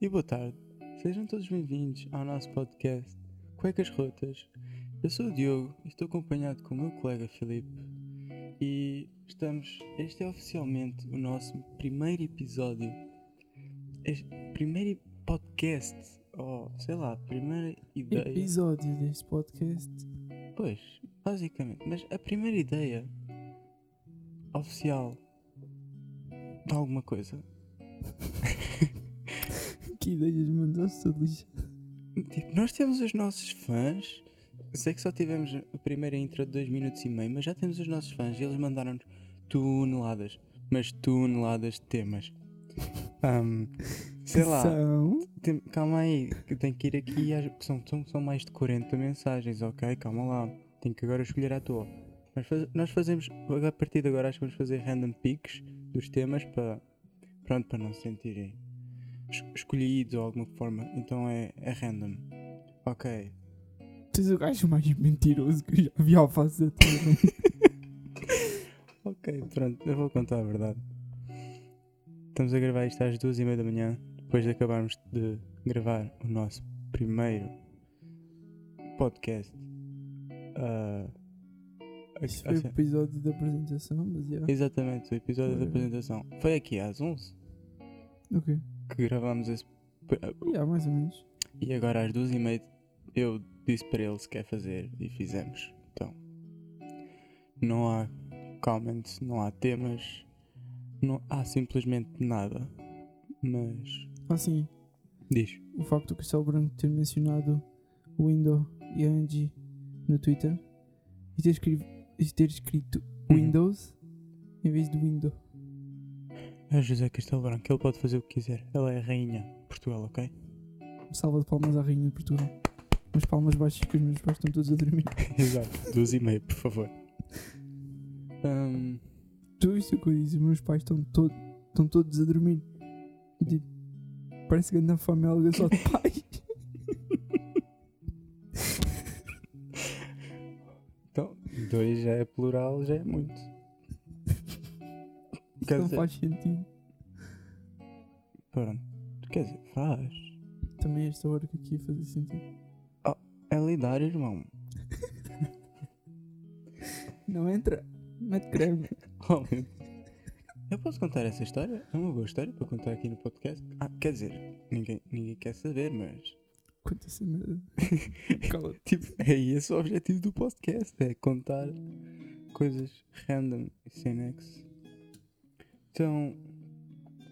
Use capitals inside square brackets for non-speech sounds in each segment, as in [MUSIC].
e boa tarde. Sejam todos bem-vindos ao nosso podcast Cuecas Rotas. Eu sou o Diogo e estou acompanhado com o meu colega Filipe. E estamos. Este é oficialmente o nosso primeiro episódio. Este primeiro podcast. Ou sei lá, primeira ideia. Episódio deste podcast. Pois, basicamente. Mas a primeira ideia oficial de alguma coisa. [LAUGHS] Que ideias, mano, lixado. Tipo, nós temos os nossos fãs. Sei que só tivemos a primeira intro de 2 minutos e meio, mas já temos os nossos fãs e eles mandaram-nos toneladas, mas toneladas de temas. [LAUGHS] Ahm, sei lá, São. tem- calma aí, que tenho que ir aqui. às- São, são, são mais de 40 mensagens, ok? Calma lá, tenho que agora escolher à toa. Nós, faz- nós fazemos, a partir de agora, acho que vamos fazer random picks dos temas para, pronto, para não se sentirem escolhidos ou alguma forma. Então é, é random, ok? Tu és o gajo mais mentiroso que eu já vi ao face da. [LAUGHS] Ok, pronto, eu vou contar a verdade. Estamos a gravar isto às duas e meia da manhã, depois de acabarmos de gravar o nosso primeiro podcast. Ah, a- Isto foi o episódio da apresentação, mas já. exatamente, o episódio da apresentação. Foi aqui às 11 Ok. Que gravámos esse. Já, mais ou menos. E agora às duas e meia eu disse para ele se quer fazer e fizemos. Então, não há comments, não há temas, não há simplesmente nada. Mas Assim, diz. o facto do Cristal Branco ter mencionado o Windows e a Angie no Twitter e ter, escri- e ter escrito Uhum. Windows em vez de Window. É José Castelo Branco, ele pode fazer o que quiser. Ela é a rainha de Portugal, ok? Salva de palmas à Rainha de Portugal. Umas palmas baixas que os meus pais estão todos a dormir. [LAUGHS] Exato. Duas e meia, por favor. Ahm, Tu viste o que eu disse? Os meus pais estão, todo, estão todos a dormir. Eu digo, parece que anda família só de [LAUGHS] pai. então, dois já é plural, já é muito. Quer não dizer, faz sentido. pronto. Quer dizer, faz. Também esta hora que aqui ia fazer sentido. É lidar, irmão. Não entra. Mete creme. [LAUGHS] Oh. Eu posso contar essa história? É uma boa história para contar aqui no podcast. Ah, quer dizer, ninguém, ninguém quer saber, mas. Conta essa merda. [LAUGHS] Tipo, é esse o objetivo do podcast: é contar coisas random e sem nexo. Então,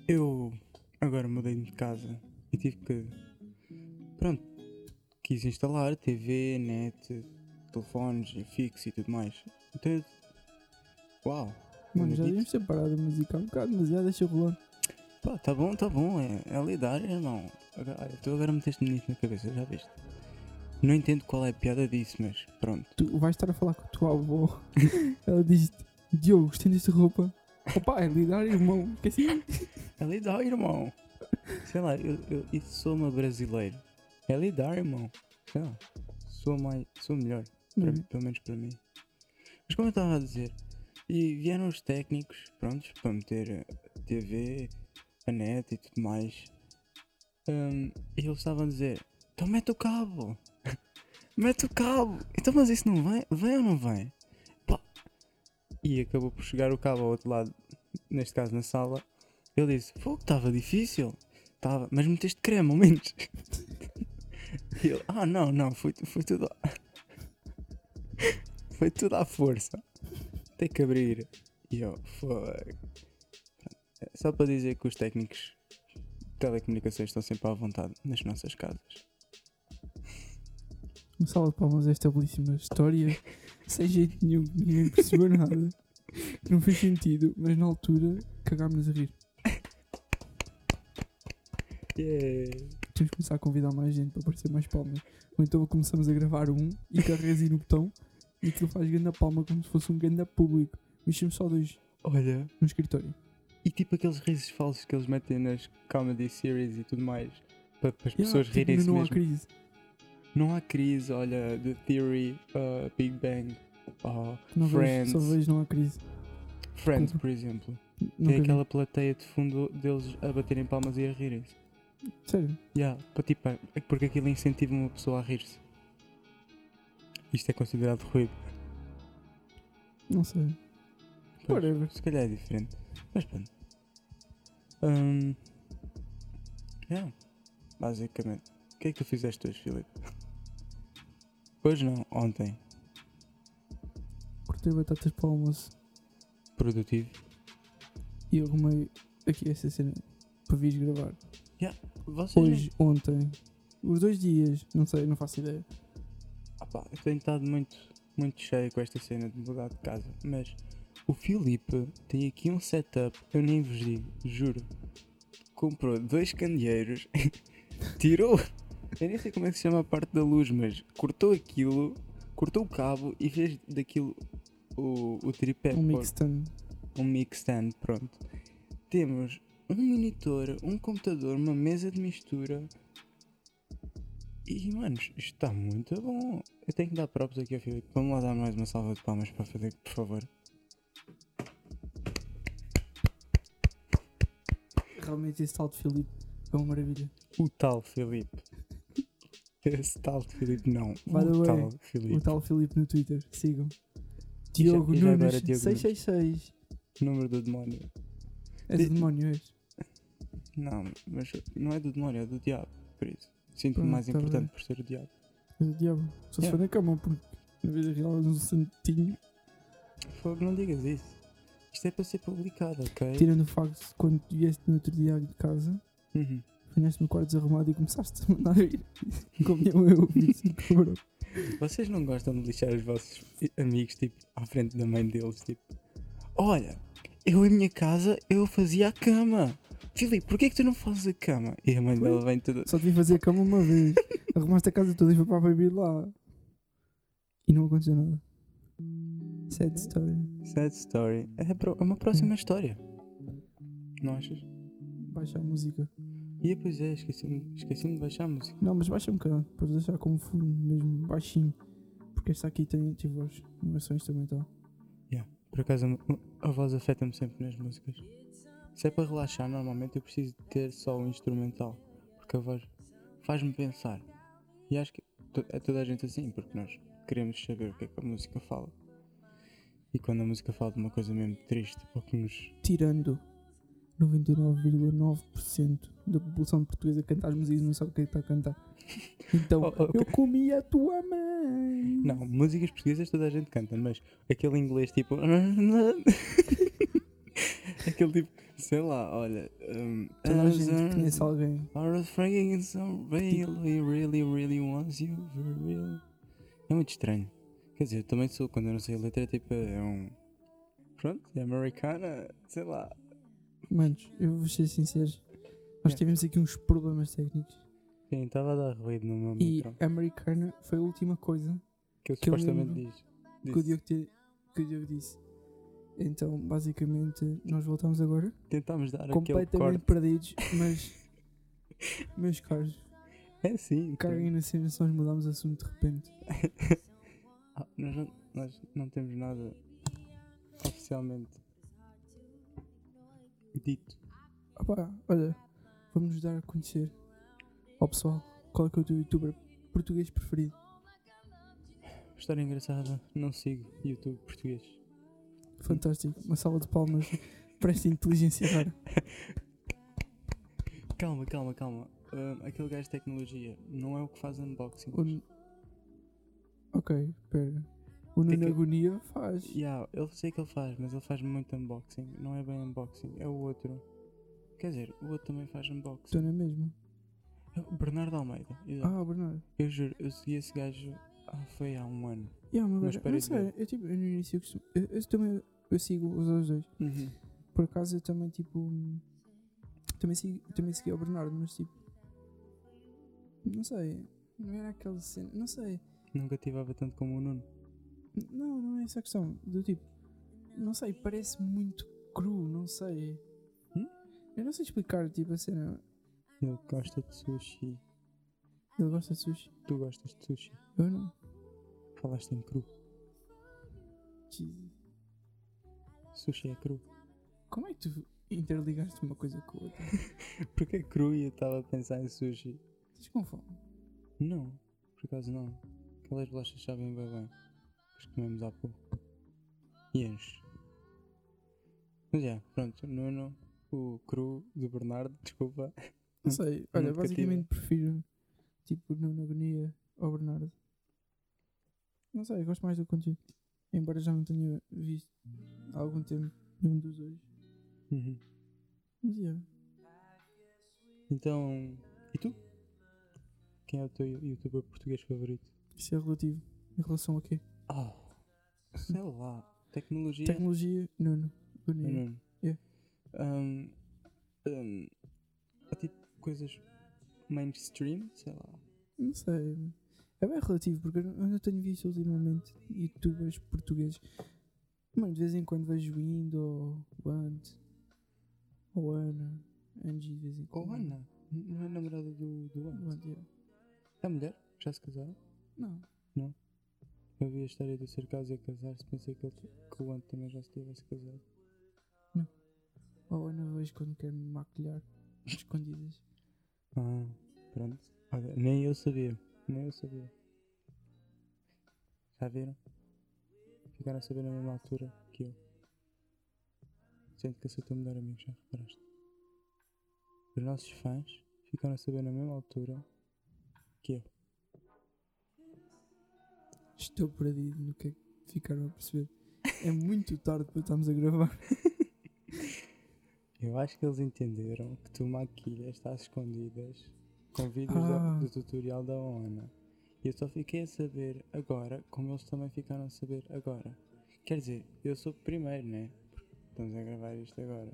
eu agora mudei-me de casa e tive que. Pronto, quis instalar TV, net, telefones fixo e tudo mais. Então, eu- uau! Mano, já devíamos ter parado a música há um bocado, mas já deixa rolar. Pá, tá bom, tá bom, é, é lidar, irmão. Agora, olha, tu agora meteste-me nisso na cabeça, já viste? Não entendo qual é a piada disso, mas pronto. Tu vais estar a falar com [LAUGHS] a tua avó. Ela diz Diogo, estendeste roupa. Opa, é lidar, irmão. Que assim. É lidar, irmão. Sei lá, eu, eu, isso sou uma brasileiro. É lidar, irmão. Sei lá, sou mais, sou melhor, para- Uhum. pelo menos para mim. Mas como eu estava a dizer, e vieram os técnicos, prontos, para meter a TV, a net e tudo mais. Hum, e eles estavam a dizer, então mete o cabo. [LAUGHS] mete o cabo. Então mas isso não vem? Vem ou não vem? E acabou por chegar o cabo ao outro lado, neste caso na sala. Ele disse, pô, estava difícil. Tava, mas meteste creme ao menos. [LAUGHS] E ele, ah não, não, foi, foi tudo. a- [LAUGHS] foi tudo à força. Tem que abrir. E eu, foi. Só para dizer que os técnicos de telecomunicações estão sempre à vontade nas nossas casas. Uma sala de palmas esta belíssima história. [LAUGHS] Sem jeito nenhum, ninguém percebeu [LAUGHS] nada. Não fez sentido, mas na altura cagámos a rir. Yeah. Temos que começar a convidar mais gente para aparecer mais palmas. Ou então começamos a gravar um e carregas aí no botão e aquilo faz grande palma como se fosse um grande público. Mexemos só dois Olha, no escritório. e tipo aqueles risos falsos que eles metem nas comedy series e tudo mais. Para, as Yeah, pessoas tipo, rirem-se não há mesmo. crise. Não há crise, olha, The Theory, uh, Big Bang, uh, Não vejo, Friends, só vejo não há crise. Friends, por exemplo. Nunca Tem vi. aquela plateia de fundo deles a baterem palmas e a rirem-se. Sério? Yeah, para, tipo, é porque aquilo incentiva uma pessoa a rir-se. Isto é considerado ruído. Não sei. Pois, Whatever. se calhar é diferente. Mas pronto. Hum, yeah, basicamente. O que é que tu fizeste hoje, Filipe? Hoje não, ontem. Cortei batatas para o almoço Produtivo. e arrumei aqui essa cena para vir gravar. Nem- Hoje, ontem, os dois dias, não sei, não faço ideia. Ah pá, eu tenho estado muito, muito cheio com esta cena de mudar de casa, mas o Filipe tem aqui um setup, eu nem vos digo, juro. Comprou dois candeeiros, [LAUGHS] tirou, eu nem sei como é que se chama a parte da luz, mas cortou aquilo, cortou o cabo e fez daquilo o, o tripé. Um mix stand. um mix stand, pronto. Temos um monitor, um computador, uma mesa de mistura. E, manos, isto está muito bom. Eu tenho que dar props aqui ao Filipe. Vamos lá dar mais uma salva de palmas para fazer, por favor. Realmente esse tal de Filipe é uma maravilha. O tal Filipe. Esse tal Filipe, não. By o way, tal O Filipe. tal Filipe no Twitter, sigam. E já- Diogo e já agora Nunes Diogo Nunes. 666. Número do demónio. És Di- o demónio, és. Não, mas não é do demónio, é do diabo. Por isso. Sinto-me mais tá importante bem. por ser o diabo. És o diabo. Só se Yeah. for na cama, porque na vida real és um santinho. Fogo, não digas isso. Isto é para ser publicado, ok? Tirando o facto de quando vieste no outro dia de casa, Uhum. Apanhaste no quarto desarrumado e começaste a mandar vir. [LAUGHS] Como eu, eu. Vocês não gostam de lixar os vossos amigos, tipo, à frente da mãe deles, tipo, olha, eu em minha casa, eu fazia a cama. Filipe, porquê que tu não fazes a cama? E a mãe Foi. dela vem toda, Só te vim fazer a cama uma vez. [LAUGHS] Arrumaste a casa toda e foi para beber lá. E não aconteceu nada. Sad story. sad story. É, é uma próxima história. Não achas? Baixa a música. E pois é, esqueci-me esqueci de baixar a música. Não, mas baixa um bocado. Podes deixar como fundo, mesmo baixinho. Porque esta aqui tem, tem voz. Não é só instrumental. Por acaso, a, a voz afeta-me sempre nas músicas. Se é para relaxar, normalmente eu preciso de ter só o instrumental. Porque a voz faz-me pensar. E acho que é toda a gente assim, porque nós queremos saber o que é que a música fala. E quando a música fala de uma coisa mesmo triste, ou que nos. Tirando 99,9% da população portuguesa que canta as músicas e não sabe o que é que está a cantar. Então, [LAUGHS] Oh, oh, eu comi a tua mãe. Não, músicas portuguesas toda a gente canta, mas aquele inglês tipo. [LAUGHS] aquele tipo, sei lá, olha. Um, Toda a gente conhece alguém. Are afraid so really, really, really wants you for real. É muito estranho. Quer dizer, eu também sou, quando eu não sei a letra, tipo, é um. Pronto, é americana, sei lá. Manos, eu vou ser sincero. Nós tivemos aqui uns problemas técnicos. Sim, estava a dar ruído no meu E micro. a americana foi a última coisa Que eu que eu supostamente lembro diz. que o, disse. Diogo te- que o Diogo disse. Então, basicamente, nós voltamos agora Tentámos dar aquele completamente corte. perdidos, mas, [LAUGHS] meus caros, É sim, caguem na cena se nós mudamos de assunto de repente. [LAUGHS] Ah, nós, não, nós não temos nada oficialmente dito. Opá, olha, vamos nos dar a conhecer ao pessoal qual é que é o teu youtuber português preferido. História engraçada, não sigo YouTube português. Fantástico, uma salva de palmas [LAUGHS] para esta inteligência rara. Calma, calma, calma. Ah, aquele gajo de tecnologia não é o que faz unboxing. N- Ok, pera. O Nuno que- Agonia faz. Yeah, eu sei que ele faz, mas ele faz muito unboxing. Não é bem unboxing, é o outro. Quer dizer, o outro também faz unboxing. Estou na mesma. É o Bernardo Almeida. exato. Ah, Bernardo. Eu juro, eu segui esse gajo ah, foi há um ano. Yeah, mas Mas eu, tipo, eu no início eu, costumo, eu, eu também eu sigo os outros dois. Por acaso eu também tipo. Também, sigo, também segui ao Bernardo, mas tipo. Não sei. Não era aquela cena. Não sei. Nunca ativava tanto como o Nuno. Não, não é essa a questão. Do tipo. Não sei, parece muito cru, não sei. Hum? Eu não sei explicar, tipo, a cena. Ele gosta de sushi. Ele gosta de sushi. Tu gostas de sushi. Eu não. Falaste em cru. Jesus. Sushi é cru. Como é que tu. interligaste uma coisa com a outra. [LAUGHS] Porque é cru e eu estava a pensar em sushi. Estás com fome? Não, por acaso não. Aquelas bolachas sabem bem bem. As que comemos há pouco. E enche. Mas é, pronto, Nuno, o cru do Bernardo, [LAUGHS] desculpa. Não sei. Olha, basicamente prefiro tipo Nuno Agonia ao Bernardo. Não sei, gosto mais do conteúdo. Embora já não tenha visto há algum tempo nenhum dos dois. Uhum. Mas é. Então, e tu? Quem é o teu youtuber português favorito? Isso é relativo. Em relação a quê? Ah, sei lá. Tecnologia. Tecnologia, Nuno. Nuno. Yeah. Um, um, há tipo coisas mainstream, sei lá. Não sei. É bem relativo, porque eu não tenho visto ultimamente youtubers portugueses. Mano, de vez em quando vejo Indo ou o Ant ou Ana. Angie de vez em Ou quando. Ana, não é namorada do, do Ant. Ant, yeah. É mulher? Já se casaram? Não. Eu vi a história do Circásio a casar-se, pensei que, ele, que o Ant também já se tivesse casado. Ou a Ana vejo quando quer me maquilhar. Escondidas. Ah, pronto. Olha, nem eu sabia. Nem eu sabia. Já viram? Ficaram a saber na mesma altura que eu. Sendo que eu sou teu melhor amigo, já reparaste? Os nossos fãs ficaram a saber na mesma altura que eu. Estou perdido no que é que ficaram a perceber. É muito tarde para estarmos a gravar. [LAUGHS] Eu acho que eles entenderam que tu maquilhas, estás escondidas com vídeos da- Ah. do tutorial da ONA. E eu só fiquei a saber agora, como eles também ficaram a saber agora. Quer dizer, eu sou o primeiro, né? Porque estamos a gravar isto agora.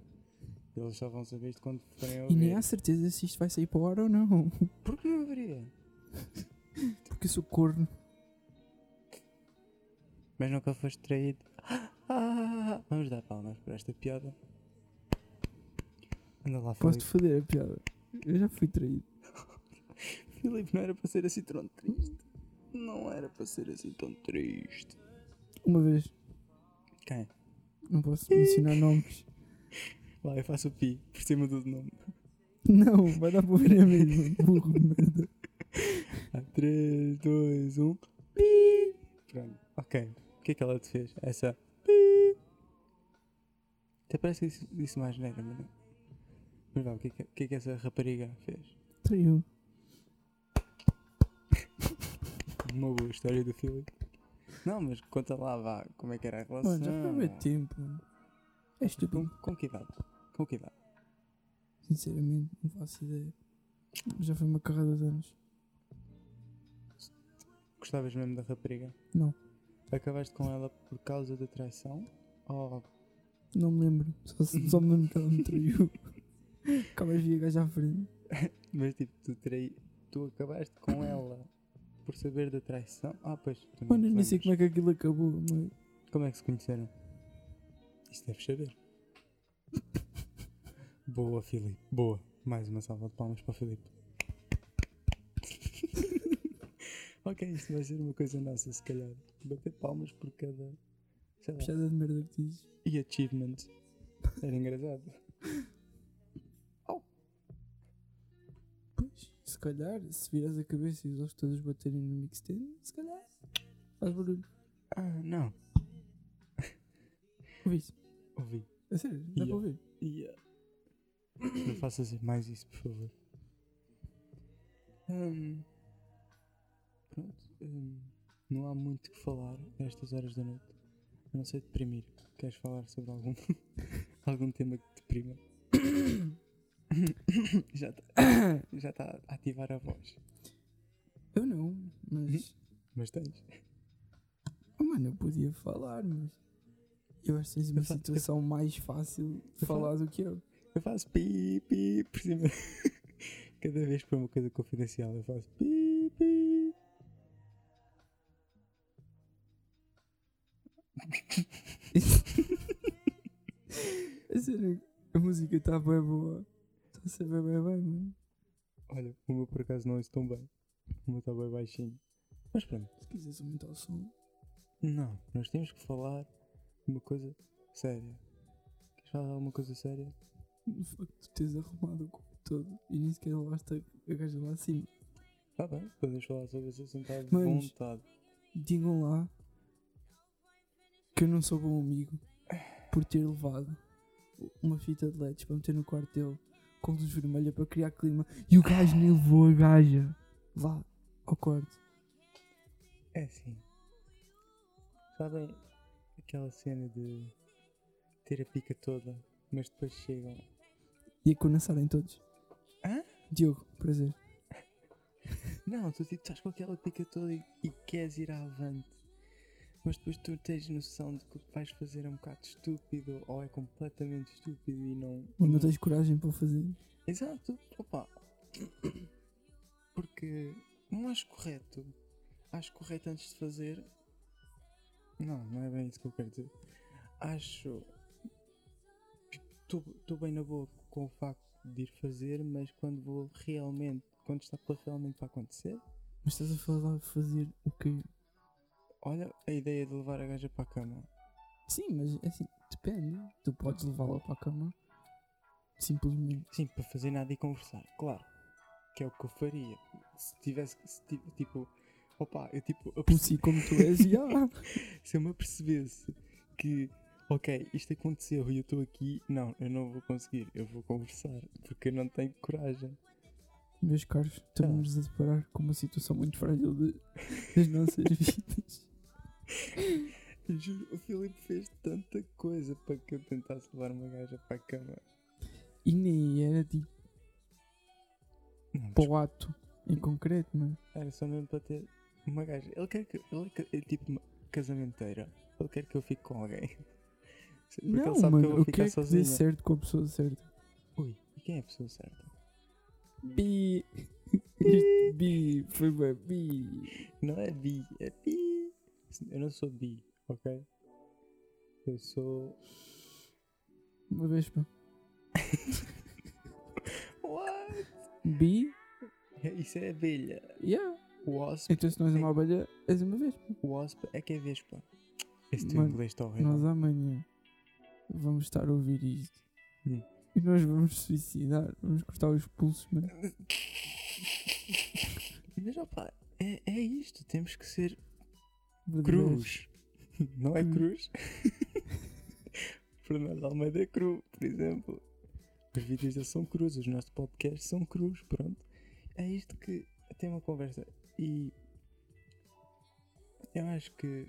Eles só vão saber isto quando forem a E nem ouvir. há certeza se isto vai sair para o ar ou não. Por que não haveria? [LAUGHS] Porque eu sou corno. Mas nunca foste traído. Ah, vamos dar palmas por esta piada. Anda lá, Posso-te Filipe. foder a piada. Eu já fui traído. [LAUGHS] Filipe, não era para ser assim tão triste. Não era para ser assim tão triste. Uma vez. Quem? Não posso mencionar [LAUGHS] nomes. Lá, eu faço o pi por cima do nome. Não, vai dar para ouvir a mesma. Burro merda. 3, 2, 1. Pi! Pronto, ok. O que é que ela te fez? Essa. Até parece que disse, disse mais negra, mas não. Mas vá, o que é que, que, é que essa rapariga fez? Traiu. [LAUGHS] Uma boa história do Filipe. Não, mas conta lá, vá, como é que era a relação. Mano, já foi muito tempo. É Com, estúpido. com que idade? Com que idade? Sinceramente, não faço ideia. Já foi uma carrada de anos. Gostavas mesmo da rapariga? Não. Acabaste com ela por causa da traição? Ou Não me lembro. Só, só me lembro que ela me traiu. [LAUGHS] Acabas de gaja à frente. Mas tipo, tu, trai... tu acabaste com ela por saber da traição? Ah, pois. Mano, nem sei como é que aquilo acabou. Mas... Como é que se conheceram? Isso deves saber. [LAUGHS] Boa, Filipe. Boa. Mais uma salva de palmas para o Filipe. Ok, isto vai ser uma coisa nossa, se calhar. Bater palmas por cada. Sei lá. Piada de merda que dizes. E achievement. Era engraçado. [LAUGHS] Pois, se calhar, se viras a cabeça e os olhos todos baterem no mixtape, se calhar faz barulho. Ah, não. [LAUGHS] Ouviste? Ouvi. É sério, dá Yeah. para ouvir. Yeah. Não faças mais isso, por favor. Hum, pronto. hum, não há muito que falar a estas horas da noite. A não ser deprimir. Queres falar sobre algum, [LAUGHS] algum tema que te deprima? [COUGHS] já está [COUGHS] já tá a ativar a voz. Eu não, mas. Mas tens. Oh, mano, eu podia falar, mas. Eu acho que tens uma Eu situação mais fácil de falar do que eu. Eu faço pi, pi por cima. [LAUGHS] Cada vez que for uma coisa confidencial, eu faço pi. A sério, a música está bem boa. Está a ser bem, bem, bem, mano. Olha, o meu por acaso não ouço tão bem. O meu está bem baixinho. Mas pronto. Se quiseres aumentar o som. Não, nós temos que falar uma coisa séria. Queres falar de alguma coisa séria? no facto de teres arrumado o corpo todo e nem sequer levaste a, a gaja lá acima. Tá bem, podemos falar sobre esse assunto à Manos. vontade. Digam lá que eu não sou bom amigo por ter levado uma fita de LEDs para meter no quarto dele com luz vermelha para criar clima e o gajo nem levou a gaja lá ao quarto. É assim. Sabem aquela cena de ter a pica toda, mas depois chegam. E a conhecerem todos. Hã? Diogo, prazer. Não, tu tipo, estás com aquela pica toda e, e queres ir avante. Mas depois tu tens noção de que o que vais fazer é um bocado estúpido ou é completamente estúpido e não. Ou não tens coragem para fazer. Exato, opa. Porque não acho correto. Acho correto antes de fazer. Não, não é bem isso que eu quero dizer. Acho. Estou bem na boa com o facto de ir fazer, mas quando vou realmente. Quando está para realmente para acontecer. Mas estás a falar de fazer o quê? Olha a ideia de levar a gaja para a cama. Sim, mas é assim, depende. Tu podes levá-la para a cama simplesmente. Sim, para fazer nada e conversar, claro. Que é o que eu faria. Se tivesse. Se, ti- tipo. Opa, eu tipo. Pussy como tu és, e ah, [LAUGHS] se eu me apercebesse que, ok, isto aconteceu e eu estou aqui, não, eu não vou conseguir, eu vou conversar, porque eu não tenho coragem. Meus caros, estamos a deparar com uma situação muito frágil de, das nossas [LAUGHS] vidas. [LAUGHS] Juro, o Filipe fez tanta coisa para que eu tentasse levar uma gaja para a cama. E nem era tipo Não, para o ato em concreto, mas era só mesmo para ter uma gaja. Ele quer que, ele quer, é tipo uma casamenteira. Ele quer que eu fique com alguém. [LAUGHS] Porque não, ele sabe mano, que eu vou o que ficar é sozinho. certo com a pessoa certa? Ui, e quem é a pessoa certa? Bi. Bi [LAUGHS] foi bem bi. Não é bi, é bi. Eu não sou bi, ok? Eu sou. Uma vez, pá. [LAUGHS] What? Bi? Isso é abelha. Yeah. Wasp, Então se não és uma abelha, és uma vez, pá. wasp é que é vespa. Esse teu inglês está horrível. Nós amanhã vamos estar a ouvir isto. Hum. E nós vamos suicidar. Vamos cortar os pulsos, mano. [LAUGHS] Mas opá, é, é isto. Temos que ser. Cruz. [LAUGHS] Não é Cruz. [LAUGHS] cruz? Fernando Almeida é cru, por exemplo. Os vídeos dele são cruz, os nossos podcasts são cruz, pronto. É isto que tem uma conversa. E eu acho que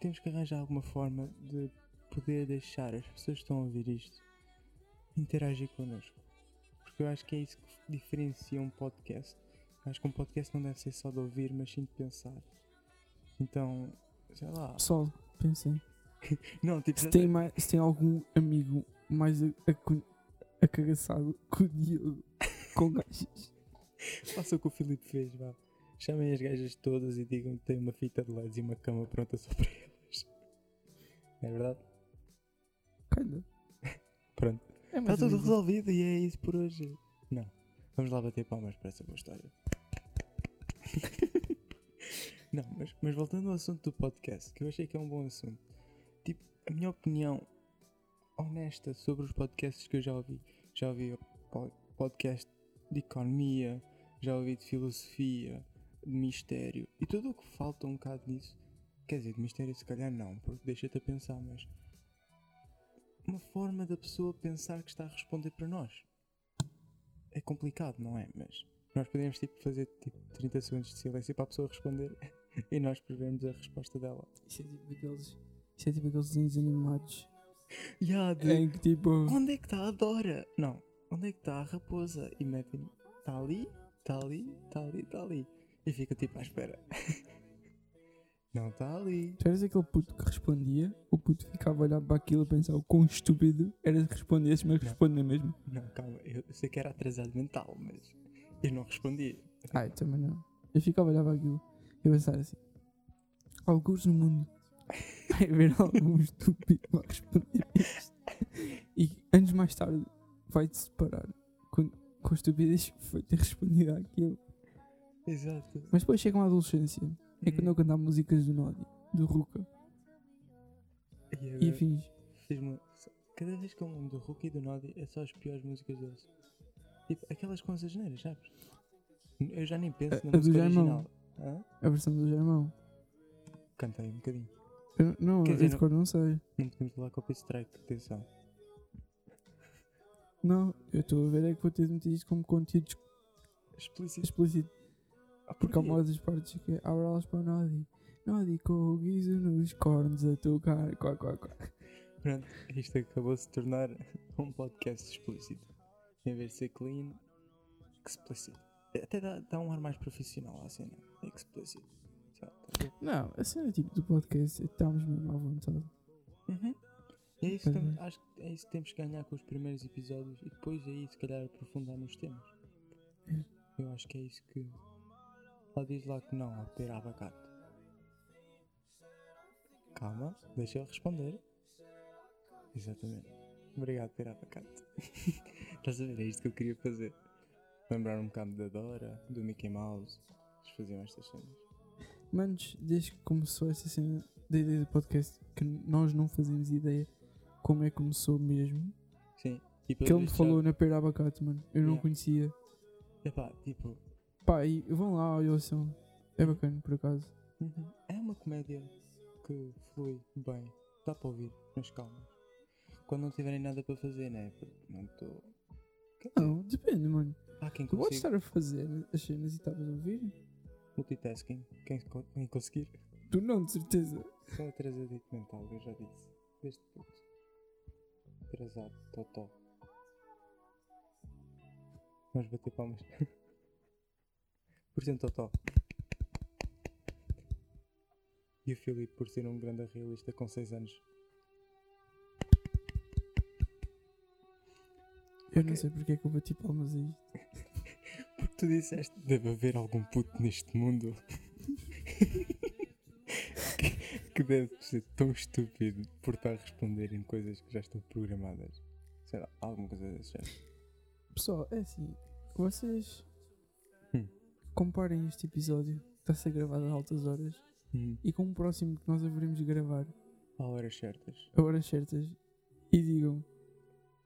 temos que arranjar alguma forma de poder deixar as pessoas que estão a ouvir isto interagir connosco. Porque eu acho que é isso que diferencia um podcast. Eu acho que um podcast não deve ser só de ouvir, mas sim de pensar. Então, sei lá. Pessoal, pensem. [LAUGHS] Não, tipo, Se tem, mais, se tem algum amigo mais acagaçado que o Diogo com gajas. [LAUGHS] faça o que o Filipe fez, vá. Chamem as gajas todas e digam que tem uma fita de LEDs e uma cama pronta só para elas. Não é verdade? Kinda. [LAUGHS] Pronto. É Está tudo resolvido e é isso por hoje. Não. Vamos lá bater palmas para essa boa história. Não, mas, mas voltando ao assunto do podcast, que eu achei que é um bom assunto. Tipo, a minha opinião honesta sobre os podcasts que eu já ouvi. Já ouvi podcast de economia, já ouvi de filosofia, de mistério. E tudo o que falta um bocado nisso. Quer dizer, de mistério se calhar não, porque deixa-te a pensar, mas uma forma da pessoa pensar que está a responder para nós. É complicado, não é? Mas nós podemos tipo, fazer tipo 30 segundos de silêncio para a pessoa responder [LAUGHS] e nós prevermos a resposta dela. Isso é tipo aqueles, isso é tipo aqueles desenhos animados E há de, em que tipo. onde é que está a Dora? Não, onde é que está a raposa? E metem, está ali, está ali, está ali, está ali. E fica tipo à espera. [LAUGHS] não está ali. Tu eras aquele puto que respondia, o puto ficava a olhar para aquilo a pensar o quão estúpido era que respondesse, mas Não. responde mesmo. Não, calma, eu eu sei que era atrasado mental, mas eu não respondia. Ai, também não. Eu ficava a olhar para aquilo e a pensar assim: alguns no mundo [LAUGHS] vai haver algum estúpido a responder isto. E anos mais tarde vai-te separar com, com a estupidez que foi ter respondido àquilo. Exato. Mas depois chegam à adolescência. É quando eu cantar músicas do Nodi, do Ruka E afins. uma. cada vez que eu lembro do Hulk e do Noddy é só as piores músicas deles. Tipo, aquelas com as asneiras, sabes? Eu já nem penso A- na a música original. Hã? A versão do Germão. Cantei um bocadinho. Eu- Não, Quer dizer, de cor não sei. Não podemos falar com o strike, atenção. Não, eu estou a ver é que vou ter de meter isto como conteúdo Explícito. explícito. Ah, Porque há uma das partes que é abre alas para o Nodi. Nodi com o guiso nos cornos a tocar. Quá, quá, quá. Pronto, isto acabou de se tornar um podcast explícito. Em vez de ser clean, explícito. Até dá, dá um ar mais profissional à cena. Explícito. A ver? Não, a cena tipo do podcast, estamos mesmo à vontade. Uhum. E é isso, tam- é. acho que é isso que temos que ganhar com os primeiros episódios e depois aí se calhar aprofundar nos temas. É. Eu acho que é isso que. Lá diz lá que não, ao ter abacate. Calma, deixa eu responder. Exatamente. Obrigado, ter abacate. [LAUGHS] Estás a ver? É isto que eu queria fazer. Lembrar um bocado da Dora, do Mickey Mouse. Eles faziam estas cenas. Manos, desde que começou essa cena da ideia do podcast, que nós não fazíamos ideia como é que começou mesmo. Sim. E Que ele me visto falou na Pera Abacate, mano. Eu não Yeah. conhecia. Epá, tipo, Pá, e vão lá ouçam. É bacana, por acaso. Uhum. É uma comédia que flui bem. Dá para ouvir, mas calma. Quando não tiverem nada para fazer, né? Porque não estou. Não, depende, mano. Há quem consiga. estar a fazer as cenas e estavas a ouvir? Multitasking. Quem, co- quem conseguir. Tu não, de certeza. Só atrasadito mental, eu já disse. Desde puto. Atrasado, totó. Vamos bater palmas. [LAUGHS] por ser um totó. E o Filipe por ser um grande realista com 6 anos. Eu Ok. não sei porque é que eu bati palmas a isto. Tu disseste deve haver algum puto neste mundo [LAUGHS] que, que deve ser tão estúpido por estar a responder em coisas que já estão programadas. Sei lá, alguma coisa desse género. Pessoal, é assim. Vocês Hum. comparem este episódio que está a ser gravado a altas horas e com o próximo que nós haveremos de gravar Há horas certas. a horas certas e digam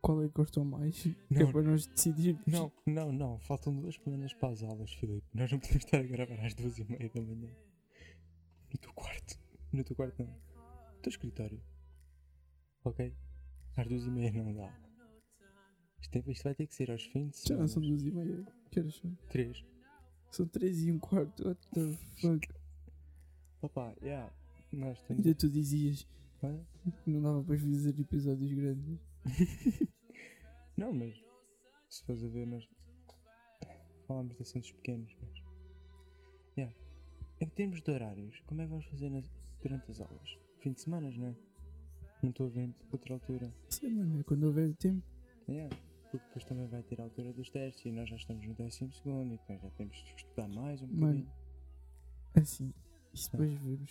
qual é que gostou mais. Que é Não. para nós decidirmos. Não, não, não. Faltam duas semanas para as aulas, Filipe. Nós não podemos estar a gravar às duas e meia da manhã. No teu quarto. No teu quarto não. No teu escritório. Ok? Às duas e meia não dá. Isto, é- isto vai ter que ser aos fins de Já não semana. são duas e meia. Que horas são? Três. São três e um quarto. What the fuck? Opa, yeah. Nós temos. Ainda tu dizias Hã? não dava para fazer episódios grandes. [LAUGHS] Não, mas se fores a ver, nós falámos de assuntos pequenos, mas. Yeah. Em termos de horários, como é que vamos fazer nas- durante as aulas? Fim de semana, não é? Não estou a ver outra altura. Mano, é quando houver tempo. Yeah. Porque depois também vai ter a altura dos testes e nós já estamos no décimo segundo, então já temos de estudar mais um Mano. bocadinho. Assim, isso depois vemos.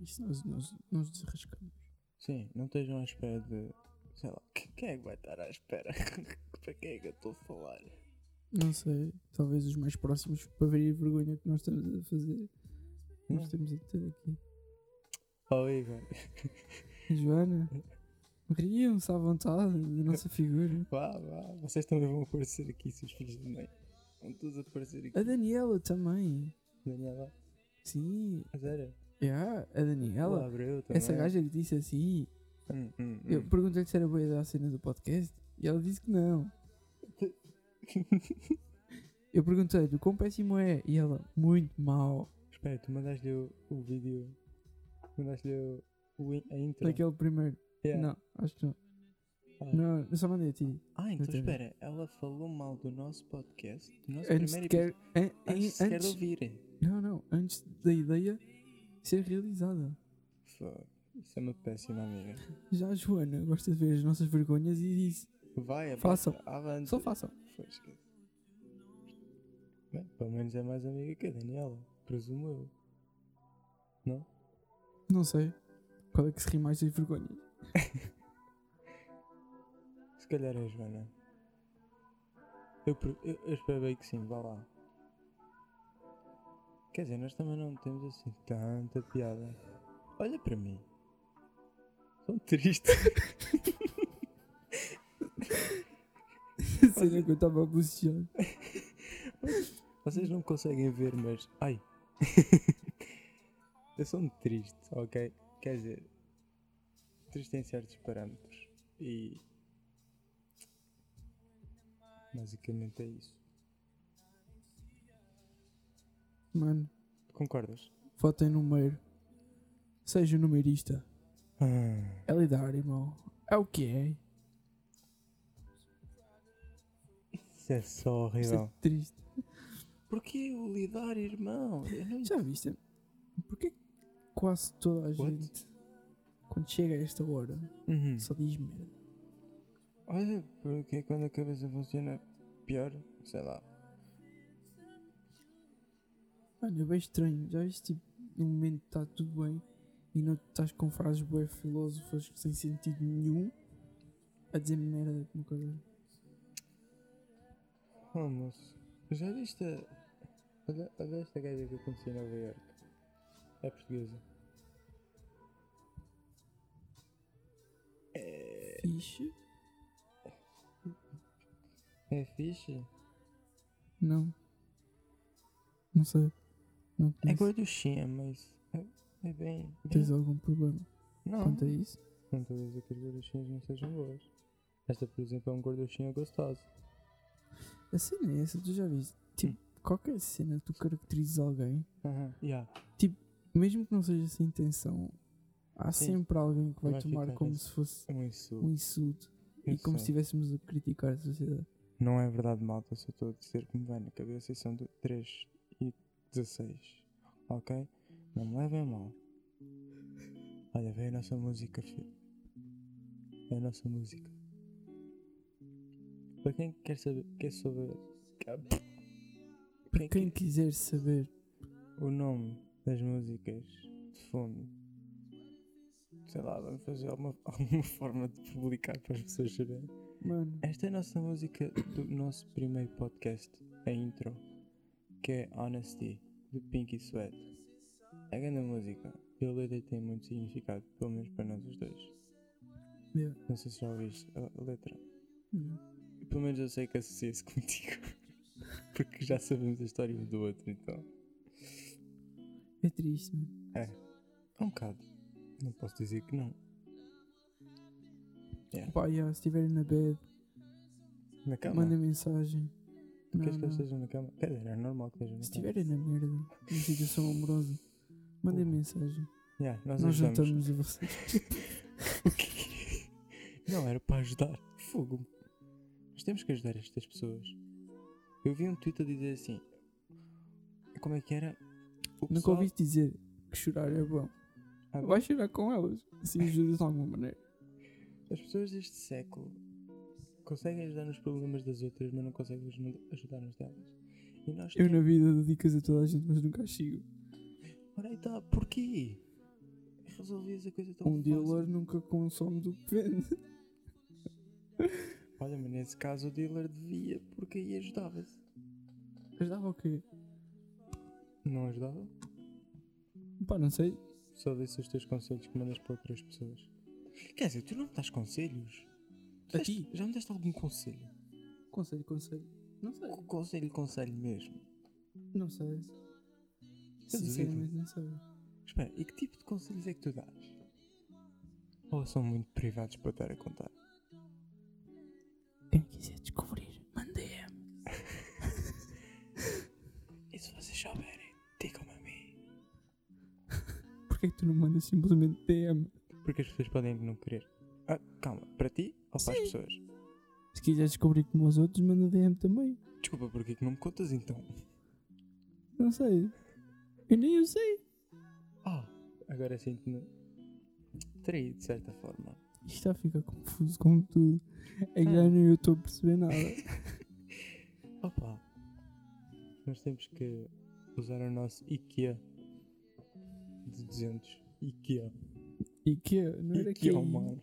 Isso nós, nós, nós desarrascamos. Sim, não estejam à espera de. Sei lá, que- quem é que vai estar à espera? [LAUGHS] Para quem é que eu estou a falar? Não sei, talvez os mais próximos para ver a vergonha que nós estamos a fazer. Nós Hum. temos a ter aqui. Oh, Igor. Joana, [LAUGHS] riam-se à vontade da nossa figura. Vá, vá, vocês também vão aparecer aqui, seus filhos de mãe. Vão todos aparecer aqui. A Daniela também. Daniela, Sim, a sério? yeah, a O Daniela. Abreu também. Essa gaja que disse assim. Hum, hum, Eu hum. perguntei-lhe se era boa ideia a cena do podcast e ela disse que não. [LAUGHS] Eu perguntei-lhe o quão péssimo é e ela, muito mal. Espera, tu mandaste-lhe o, o vídeo. Mandaste-lhe o, o in- a intro. Daquele primeiro. Yeah. Não, acho que não. Ah. Não, eu só mandei a ti. Ah, então espera, ela falou mal do nosso podcast, do nosso Antes primeiro de quer, an- episódio. an- Antes sequer de antes, ouvirem. não, não, antes da ideia ser realizada. Fuck, Isso é uma péssima amiga. Já a Joana gosta de ver as nossas vergonhas e disse: Vai, Façam. avante. só façam. Foi, esquece. Bem, pelo menos é mais amiga que a Daniela, presumo eu. Não? Não sei. Qual é que se ri mais das vergonhas? [LAUGHS] Se calhar é a Joana. Eu, eu, eu espero bem que sim, vá lá. Quer dizer, nós também não temos assim tanta piada. Olha para mim. Sou triste. A cena que eu estava a bucejar. Vocês não conseguem ver, mas. Ai! eu sou triste, ok? Quer dizer, triste em certos parâmetros. E. Basicamente é isso. Mano, Concordas? votem número. Seja numerista. Ah, É lidar, irmão. É o que é. isso é só Isso é horrível. triste. Porquê o lidar, irmão? Não Já viste? Porquê quase toda a What? gente, quando chega a esta hora, Uhum. só diz merda? Olha, porque quando a cabeça funciona pior, sei lá. Mano, é bem estranho. Já viste, tipo, no momento está tudo bem e não estás com frases bem filósofas sem sentido nenhum a dizer merda como coisa. Oh, moço. Já viste a... Olha, olha esta gaja que eu conheci em Nova York. É portuguesa. É... Fixe? É fixe? Não. Não sei. Não É gorduchinha, mas... É, bem... Tens algum problema Não, quanto a isso? não estou a dizer que as gorduchinhas não sejam boas. Esta, por exemplo, é um gorduchinha gostoso. A cena é essa, tu já viste? Tipo, qualquer cena que tu caracterizes alguém, Aham, yeah. mesmo que não seja essa a intenção, há Sim. sempre alguém que vai, Vai tomar ficar como nisso. se fosse Um insulto. um insulto e como se sei. estivéssemos a criticar a sociedade. Não é verdade, malta, só estou a dizer que me vai na cabeça e são de 3 e 16. Ok? Não me levem mal. Olha, vem a nossa música, filho. É a nossa música. Para quem quer saber, quer saber Para quem quiser saber, o nome das músicas de fundo, sei lá, vamos fazer alguma, [LAUGHS] alguma forma de publicar para as pessoas saberem. mano, Esta é a nossa música do nosso primeiro podcast, a intro, que é Honesty, do Pinky Sweat. É grande música, e a letra tem muito significado, pelo menos para nós os dois. yeah. Não sei se já ouviste a, a letra. E pelo menos eu sei que associa-se [LAUGHS] contigo. Porque já sabemos a história um do outro, então. é triste, mano. É. É um bocado. Não posso dizer que não. Yeah. Pá, yeah, se estiverem na bed, Na cama? mandem mensagem. Não, Queres que eu não. esteja na cama? Quer dizer, é normal que esteja na Se cama. estiverem na merda, numa situação amorosa, mandem mensagem. Yeah, nós, Nós juntamos a vocês. [LAUGHS] Não, era para ajudar. Fogo. Nós temos que ajudar estas pessoas. Eu vi um tweet a dizer assim. Como é que era? O Nunca pessoal- ouviste dizer que chorar é bom. Ah, Vai chorar com elas. Assim [LAUGHS] ajudas de alguma maneira. As pessoas deste século conseguem ajudar nos problemas das outras, mas não conseguem aj- ajudar nos delas. E nós Eu temos... na vida dou dicas a toda a gente, mas nunca as sigo. Ora tá, porquê? Resolvias a coisa tão Um fácil. dealer nunca consome do vende. [LAUGHS] Olha, mas nesse caso o dealer devia, porque aí ajudava-se. Ajudava o quê? Não ajudava? Pá, não sei. Só disse os teus conselhos que mandas para outras pessoas. Quer dizer, tu não me dás conselhos? A Deste- ti? Já me deste algum conselho? Conselho, conselho. Não sei. Co- Conselho, conselho mesmo. Não sei. Eu Sinceramente não sei. Espera, e que tipo de conselhos é que tu dás? Ou são muito privados para eu estar a contar? Quem quiser descobrir, mandei-me. [LAUGHS] E se vocês souberem, digam-me a mim. Porquê que tu não mandas simplesmente DM? Porque as pessoas podem não querer. Ah, calma, para ti ou para as Sim. pessoas? Se quiser descobrir como os outros, manda DM também. Desculpa, porque é que não me contas então? Não sei. Eu nem eu sei. Ah, agora sinto-me traído de certa forma. Isto está a ficar confuso com tudo. É que já nem eu estou a perceber nada. [LAUGHS] Opa, nós temos que usar o nosso IKEA de 200. IKEA. IKEA, não era IKEA, que mano.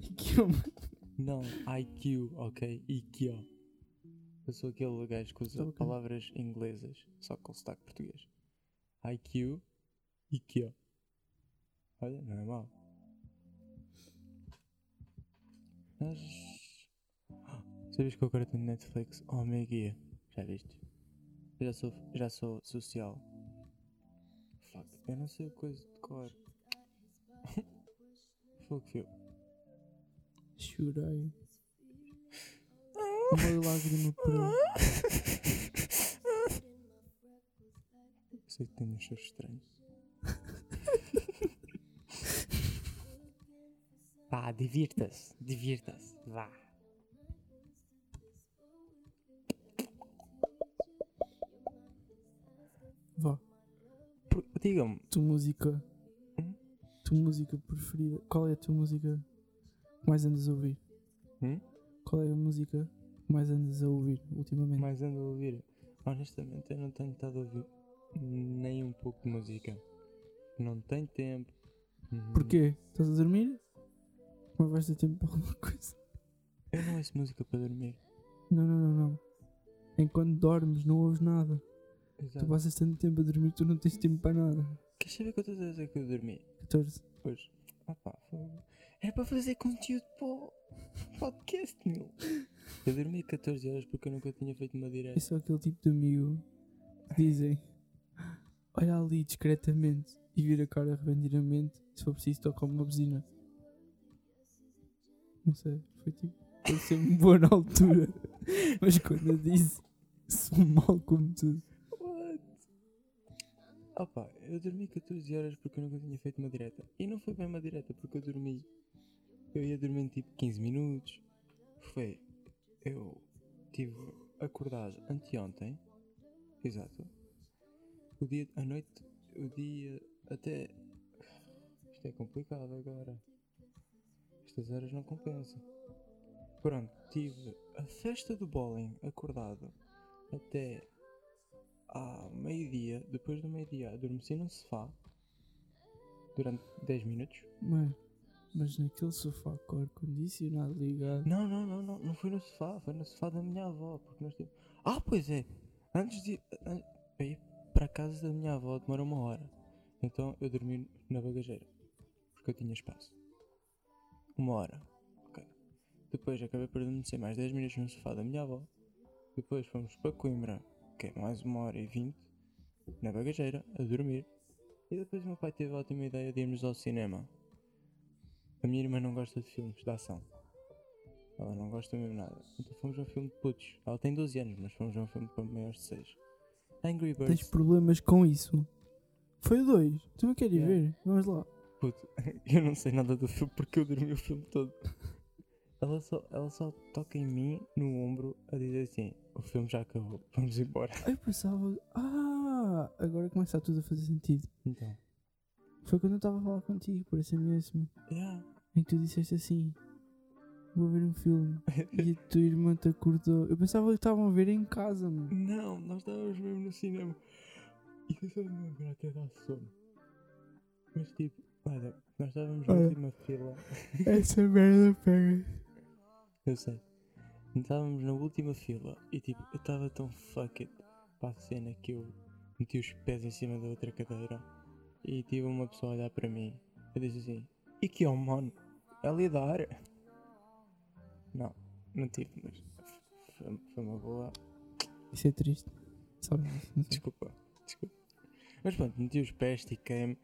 IKEA, mano. Não, IQ, ok? IKEA. Eu sou aquele gajo que usa Ok. palavras inglesas, só com sotaque português. IQ, IKEA. Olha, não é mau. Nós. [GASPS] Sabes que eu agora tenho Netflix? Oh, meu guia. Já viste? Eu já sou, já sou social. Fuck, eu não sei coisa de cor. [LAUGHS] Fogo, fio. Chorei. [LAUGHS] Uma lágrima por. [LAUGHS] Sei que tenho uns cheiros estranhos. [LAUGHS] Vá, divirta-se, divirta-se, vá. Vá. Por- Diga-me, Tua música. Hum? Tua música preferida. Qual é a tua música que mais andas a ouvir? hum? Qual é a música que mais andas a ouvir ultimamente? mais ando a ouvir? Honestamente, eu não tenho estado a ouvir nem um pouco de música. Não tenho tempo. Hum, Porquê? Estás a dormir? Mas vais ter tempo para alguma coisa? Eu não ouço música para dormir. Não, não, não, não. Enquanto dormes, não ouves nada. Tu Exato. passas tanto tempo a dormir tu não tens tempo para nada. Queres saber quantas vezes é que eu dormi? 14. Hoje. Ah pá. Era para fazer conteúdo para o podcast, meu. Eu dormi 14 horas porque eu nunca tinha feito uma direta. É aquele tipo de amigo que dizem olha ali discretamente e vira a cara repentinamente se for preciso tocar uma buzina. Não sei, foi tipo, pareceu-me boa na altura, [LAUGHS] mas quando eu disse sou mal como tudo. What? Pá, eu dormi 14 horas porque eu nunca tinha feito uma direta. E não foi bem uma direta porque eu dormi. Eu ia dormir em tipo 15 minutos. Foi. Eu tive acordado anteontem. Exato. O dia, a noite, o dia até. Isto é complicado agora. Estas horas não compensam. Pronto, tive a festa do bowling acordado até ao meio-dia. Depois do meio-dia, adormeci num sofá durante 10 minutos. Mas, mas naquele sofá com ar-condicionado ligado. Não, não, não, não, não foi no sofá, foi no sofá da minha avó. Porque nós tínhamos... Ah, pois é, antes de. an- Para a casa da minha avó demorou uma hora. Então eu dormi na bagageira. Porque eu tinha espaço. Uma hora. Ok. Depois acabei por adormecer mais 10 minutos no sofá da minha avó. Depois fomos para Coimbra, que é mais uma hora e vinte, na bagageira, a dormir. E depois o meu pai teve a ótima ideia de irmos ao cinema. A minha irmã não gosta de filmes de ação. Ela não gosta mesmo nada. Então fomos a um filme de putos. Ela tem 12 anos, mas fomos a um filme para maiores de 6. Angry Tens Birds. problemas com isso? Foi o 2. Tu não queres Yeah. ver? Vamos lá. Puto, [LAUGHS] eu não sei nada do filme porque eu dormi o filme todo. Ela só, ela só toca em mim, no ombro, a dizer assim: o filme já acabou, [LAUGHS] vamos embora. Eu pensava. Ah! Agora começa tudo a fazer sentido. Então, Foi quando eu estava a falar contigo, por esse mesmo. yeah. Em que tu disseste assim: Vou ver um filme. e a tua irmã te acordou. Eu pensava que estavam a ver em casa, mano. Não, nós estávamos mesmo no cinema. E eu só me lembro até dar sono. Mas tipo, olha, nós estávamos na última fila. [LAUGHS] Essa merda pega. Eu sei. Estávamos na última fila e tipo, eu estava tão fuck it para a cena que eu meti os pés em cima da outra cadeira e tive uma pessoa a olhar para mim. Eu disse assim, e que é o mano? É ali da área? Não, não tive, mas foi, foi uma boa. Isso é triste. Sabe? Desculpa, desculpa. Mas pronto, meti os pés, estiquei-me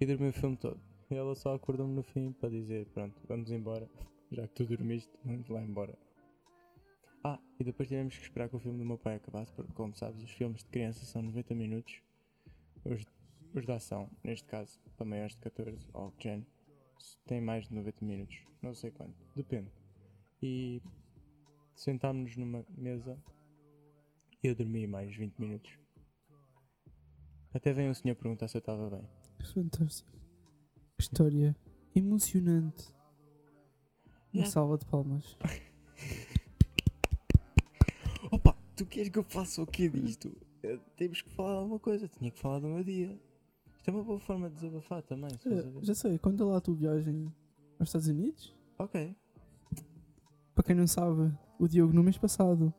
e dormi o filme todo. E ela só acordou-me no fim para dizer: Pronto, vamos embora. Já que tu dormiste, vamos lá embora. Ah, e depois tivemos que esperar que o filme do meu pai acabasse, porque, como sabes, os filmes de criança são 90 minutos. Os, os de ação, neste caso, para maiores de 14 ou de género, têm mais de 90 minutos. Não sei quanto, depende. E sentámos-nos numa mesa e eu dormi mais 20 minutos. Até veio um senhor perguntar se eu estava bem. Fantástico. História emocionante. Uma salva de palmas. [LAUGHS] Opa, tu queres que eu faça o que disto? Eh, Temos que falar de alguma coisa, tinha que falar do meu dia. Isto é uma boa forma de desabafar também, se a ver. já sei, conta lá a tua viagem aos Estados Unidos. Ok, Para quem não sabe, o Diogo no mês passado.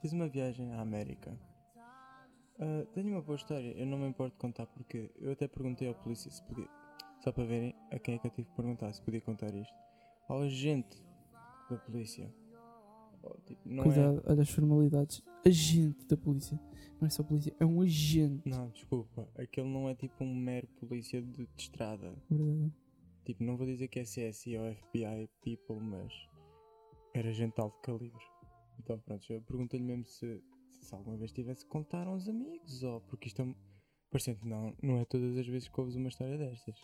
fiz uma viagem à América. Ah, tenho uma boa história, eu não me importo de contar porque eu até perguntei ao polícia se podia, só para verem a quem é que eu tive que perguntar se podia contar isto. Ao agente da polícia. ou, tipo, não Cuidado, olha as formalidades. Agente da polícia. Não é só polícia, é um agente. é. Não, desculpa. Aquele não é tipo um mero polícia de, de estrada. Verdade. Tipo, não vou dizer que é CSI ou FBI people, mas era gente de alto calibre. Então pronto, eu pergunto-lhe mesmo se, se alguma vez tivesse que contar a uns amigos, ou porque isto é. um- Parecendo não, não é todas as vezes que ouves uma história destas.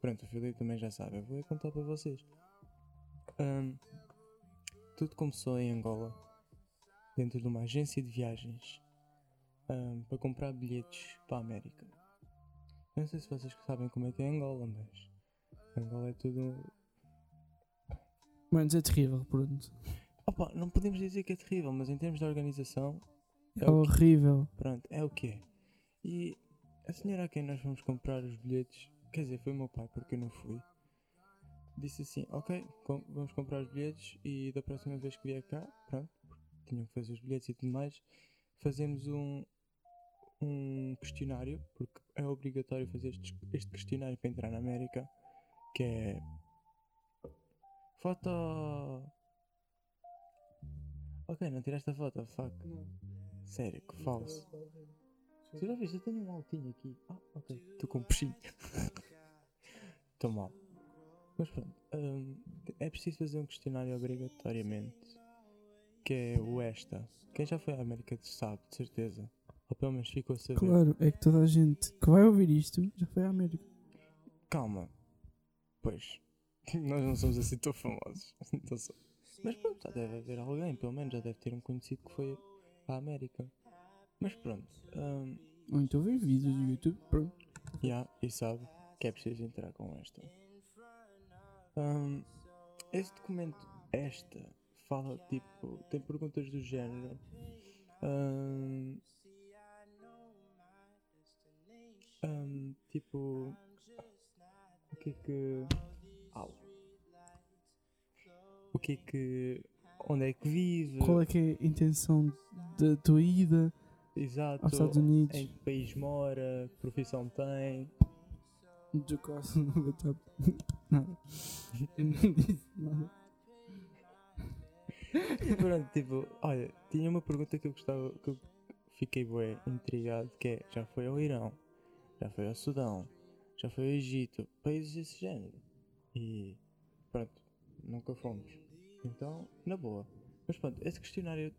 Pronto, o Filipe também já sabe, eu vou contar para vocês. Ahm, tudo começou em Angola, dentro de uma agência de viagens, ahm, para comprar bilhetes para a América. Não sei se vocês sabem como é que é Angola, mas Angola é tudo. Manos, é terrível, pronto. Opa, não podemos dizer que é terrível, mas em termos de organização, É, É horrível. pronto, é o que é. E a senhora a quem nós fomos comprar os bilhetes, quer dizer, foi o meu pai, porque eu não fui, disse assim: Ok, com- vamos comprar os bilhetes e da próxima vez que vier cá, pronto, porque tinham que fazer os bilhetes e tudo mais, fazemos um, um questionário, porque é obrigatório fazer este, este questionário para entrar na América, que é. Foto. Ok, não tiraste a foto, fuck. Sério, que falso. Tu já viste? Eu tenho um altinho aqui. Ah, ok. Estou com um peixinho. [LAUGHS] Estou mal. Mas pronto. hum, é preciso fazer um questionário obrigatoriamente. Que é o ESTA. Quem já foi à América sabe, de certeza. Ou pelo menos ficou a saber. Claro, é que toda a gente que vai ouvir isto já foi à América. Calma. Pois. [LAUGHS] Nós não somos assim tão famosos. [LAUGHS] Então só- Mas pronto, já deve haver alguém, pelo menos já deve ter um conhecido que foi à América. Mas pronto. hum, Ou então ver vídeos do YouTube, pronto. Já, e sabe que é preciso entrar com esta. Ahm, esse documento, esta, fala tipo, tem perguntas do género. ahm, ahm, tipo, o que é que. O que é que. Onde é que vive? Qual é que é a intenção da tua ida Exato. aos Estados Unidos? Em que país mora? Que profissão tem? Do caso no WhatsApp. Nada. Eu não disse nada. E pronto, tipo, olha, tinha uma pergunta que eu gostava, que eu fiquei bué intrigado, que é, já foi ao Irão, já foi ao Sudão, já foi ao Egito, países desse género. E pronto, nunca fomos. Então, na boa. Mas pronto, esse questionário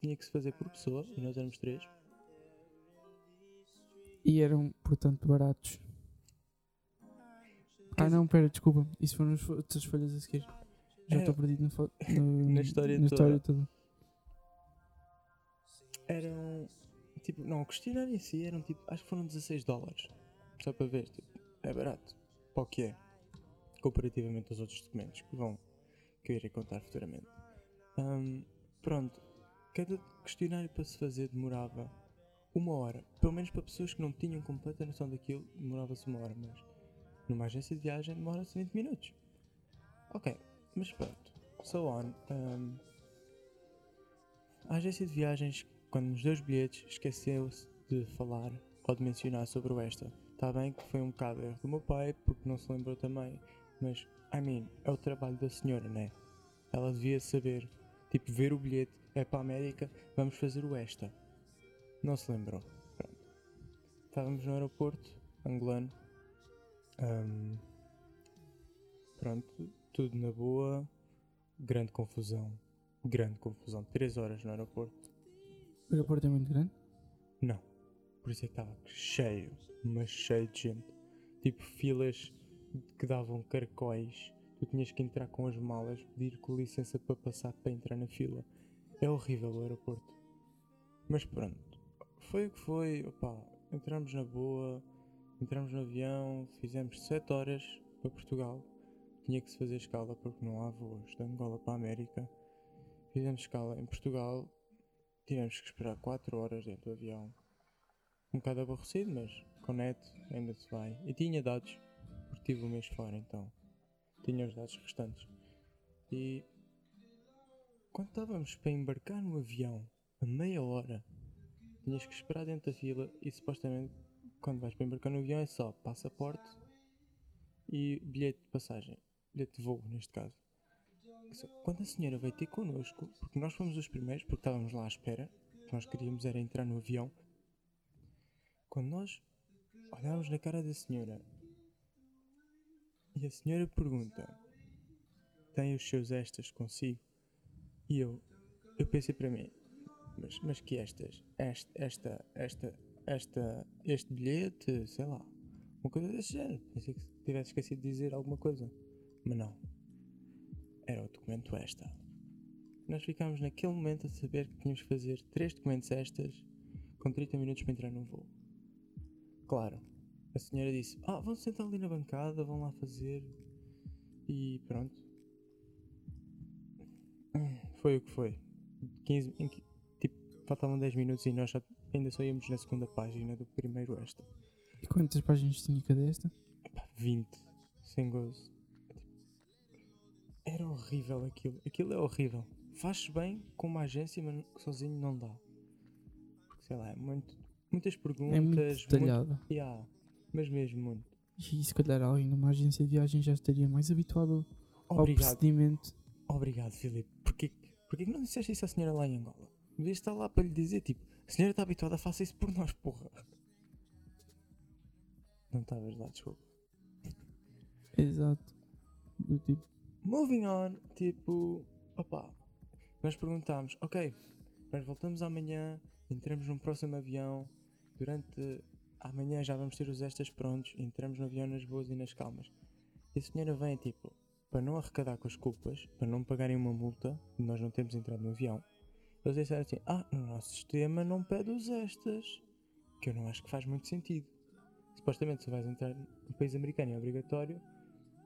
tinha que se fazer por pessoa, e nós éramos três. E eram, portanto, baratos. Ah não, pera, desculpa. Isso foram as fo- outras folhas a seguir. Já É. estou perdido na, fo- [LAUGHS] no- Na história na toda. história toda. Eram, tipo, não, o questionário em si eram tipo, acho que foram 16 dólares. Só para ver, tipo, é barato. Para o que é. Comparativamente aos outros documentos que vão, que eu irei contar futuramente. Ahm, pronto, cada questionário para se fazer demorava uma hora. Pelo menos para pessoas que não tinham completa noção daquilo, demorava-se uma hora, mas numa agência de viagem demora-se 20 minutos. Ok, mas pronto. So on. ahm, a agência de viagens, quando nos deu os bilhetes, esqueceu-se de falar ou de mencionar sobre o esta. Está bem que foi um bocado erro do meu pai, porque não se lembrou também. Mas, I mean, é o trabalho da senhora, né? Ela devia saber. Tipo, ver o bilhete, é para a América, vamos fazer o esta. Não se lembrou. Pronto. Estávamos no aeroporto, angolano. Ahm, pronto, tudo na boa. Grande confusão. Grande confusão. Três horas no aeroporto. O aeroporto é muito grande. Não. Por isso é que estava cheio, mas cheio de gente. Tipo filas que davam caracóis. Tu tinhas que entrar com as malas, pedir com licença para passar para entrar na fila. É horrível o aeroporto. Mas pronto. Foi o que foi. Opá, entramos na boa, entramos no avião, fizemos 7 horas para Portugal. Tinha que se fazer escala porque não há voos de Angola para a América. Fizemos escala em Portugal. Tivemos que esperar 4 horas dentro do avião um bocado aborrecido, mas com ainda se vai. E tinha dados, tive um mês fora, então tinha os dados restantes. E quando estávamos para embarcar no avião, a meia hora, tinhas que esperar dentro da fila e supostamente quando vais para embarcar no avião é só passaporte e bilhete de passagem, bilhete de voo neste caso. quando a senhora veio ter connosco, porque nós fomos os primeiros, porque estávamos lá à espera, nós queríamos era entrar no avião. Quando nós olhámos na cara da senhora e a senhora pergunta: Tem os seus estas consigo? E eu, eu pensei para mim: Mas, mas que estas? Esta, esta, esta, esta, este bilhete, sei lá, uma coisa desse género. Pensei que tivesse esquecido de dizer alguma coisa, mas não. Era o documento esta. Nós ficámos naquele momento a saber que tínhamos que fazer três documentos estas com 30 minutos para entrar no voo. Claro, a senhora disse: Ah, vão sentar ali na bancada, vão lá fazer. E pronto. Foi o que foi. 15, em, tipo, faltavam 10 minutos e nós já, ainda só íamos na segunda página do primeiro esta. E quantas páginas tinha cada esta? Epá, 20. Sem gozo. Era horrível aquilo. Aquilo é horrível. Faz-se bem com uma agência, mas sozinho não dá. Sei lá, é muito, muitas perguntas. É muito detalhado. Muito, yeah, mas mesmo muito. E se calhar alguém numa agência de viagem já estaria mais habituado ao Obrigado. procedimento. Obrigado, Filipe. Porquê, porquê que não disseste isso à senhora lá em Angola? Devias estar lá para lhe dizer, tipo, a senhora está habituada, faça isso por nós, porra. Não estavas lá, desculpa. Exato. Do tipo, Moving on, tipo, opá, nós perguntámos, ok, nós voltamos amanhã, entramos num próximo avião, durante amanhã já vamos ter os extras prontos, entramos no avião nas boas e nas calmas. E a senhora vem, tipo, para não arrecadar com as culpas, para não pagarem uma multa, nós não temos entrado no avião, eles disseram assim, ah, no nosso sistema não pede os extras, que eu não acho que faz muito sentido. Supostamente se vais entrar no país americano é obrigatório,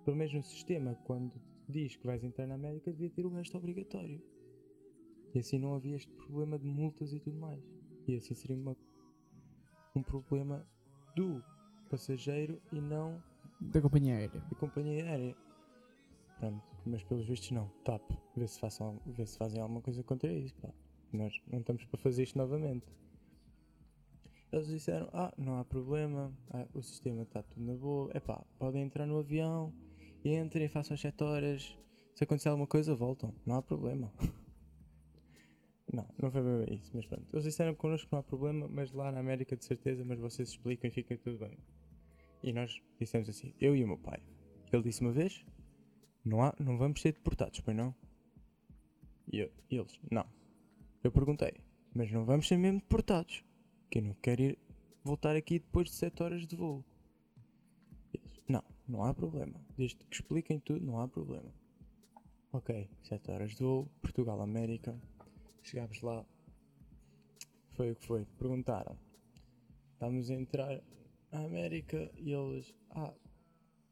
pelo menos no sistema, quando diz que vais entrar na América, devia ter o resto obrigatório. E assim não havia este problema de multas e tudo mais. E assim seria uma, um problema do passageiro e não da companhia aérea. da companhia aérea. Pronto, mas pelos vistos não. TAP, vê se, façam, vê se fazem alguma coisa contra isso. Pá. Nós não estamos para fazer isto novamente. Eles disseram, ah, não há problema, ah, o sistema está tudo na boa, é pá, podem entrar no avião, entrem, façam as 7 horas, se acontecer alguma coisa voltam, não há problema. [LAUGHS] não, não foi bem isso, mas pronto. Eles disseram connosco que não há problema, mas lá na América de certeza, mas vocês explicam e fica tudo bem. E nós dissemos assim, eu e o meu pai. Ele disse uma vez, não, há, não vamos ser deportados, pois não? E eu- eles, não. Eu perguntei, mas não vamos ser mesmo deportados, que eu não quero ir voltar aqui depois de 7 horas de voo. Eles, não, não há problema. Desde que expliquem tudo, não há problema. Ok, 7 horas de voo, Portugal, América. Chegámos lá. Foi o que foi. Perguntaram. Estamos a entrar na América e eles. Ah,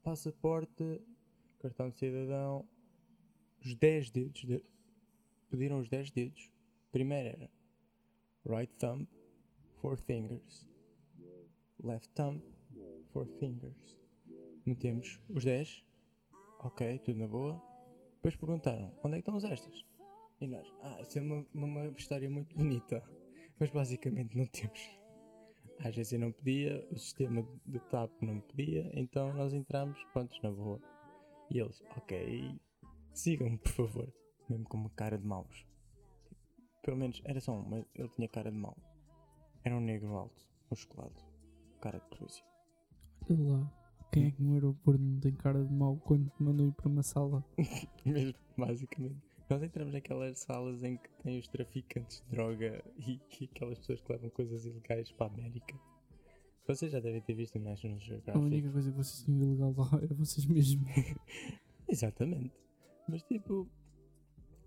passaporte, cartão de cidadão. Os 10 dedos. de- Pediram os 10 dedos. Primeiro era right thumb, four fingers. Left thumb, four fingers. Metemos os 10. Ok, tudo na boa. Depois perguntaram, onde é que estão os extras? E nós, ah, isso é uma, uma, história muito bonita. Mas basicamente não temos. A agência não pedia, o sistema de TAP não pedia, então nós entramos, prontos, na boa. E eles, ok, sigam-me por favor. Mesmo com uma cara de maus. Pelo menos era só um, mas ele tinha cara de mau. Era um negro alto, musculado, cara de polícia. Olha lá. Quem é que no aeroporto não tem cara de mau quando te mandam ir para uma sala? [LAUGHS] Mesmo, basicamente. Nós entramos naquelas salas em que tem os traficantes de droga e, e aquelas pessoas que levam coisas ilegais para a América. Vocês já devem ter visto o National A Geographic. única coisa que vocês tinham ilegal lá era vocês mesmos. [LAUGHS] Exatamente. Mas tipo,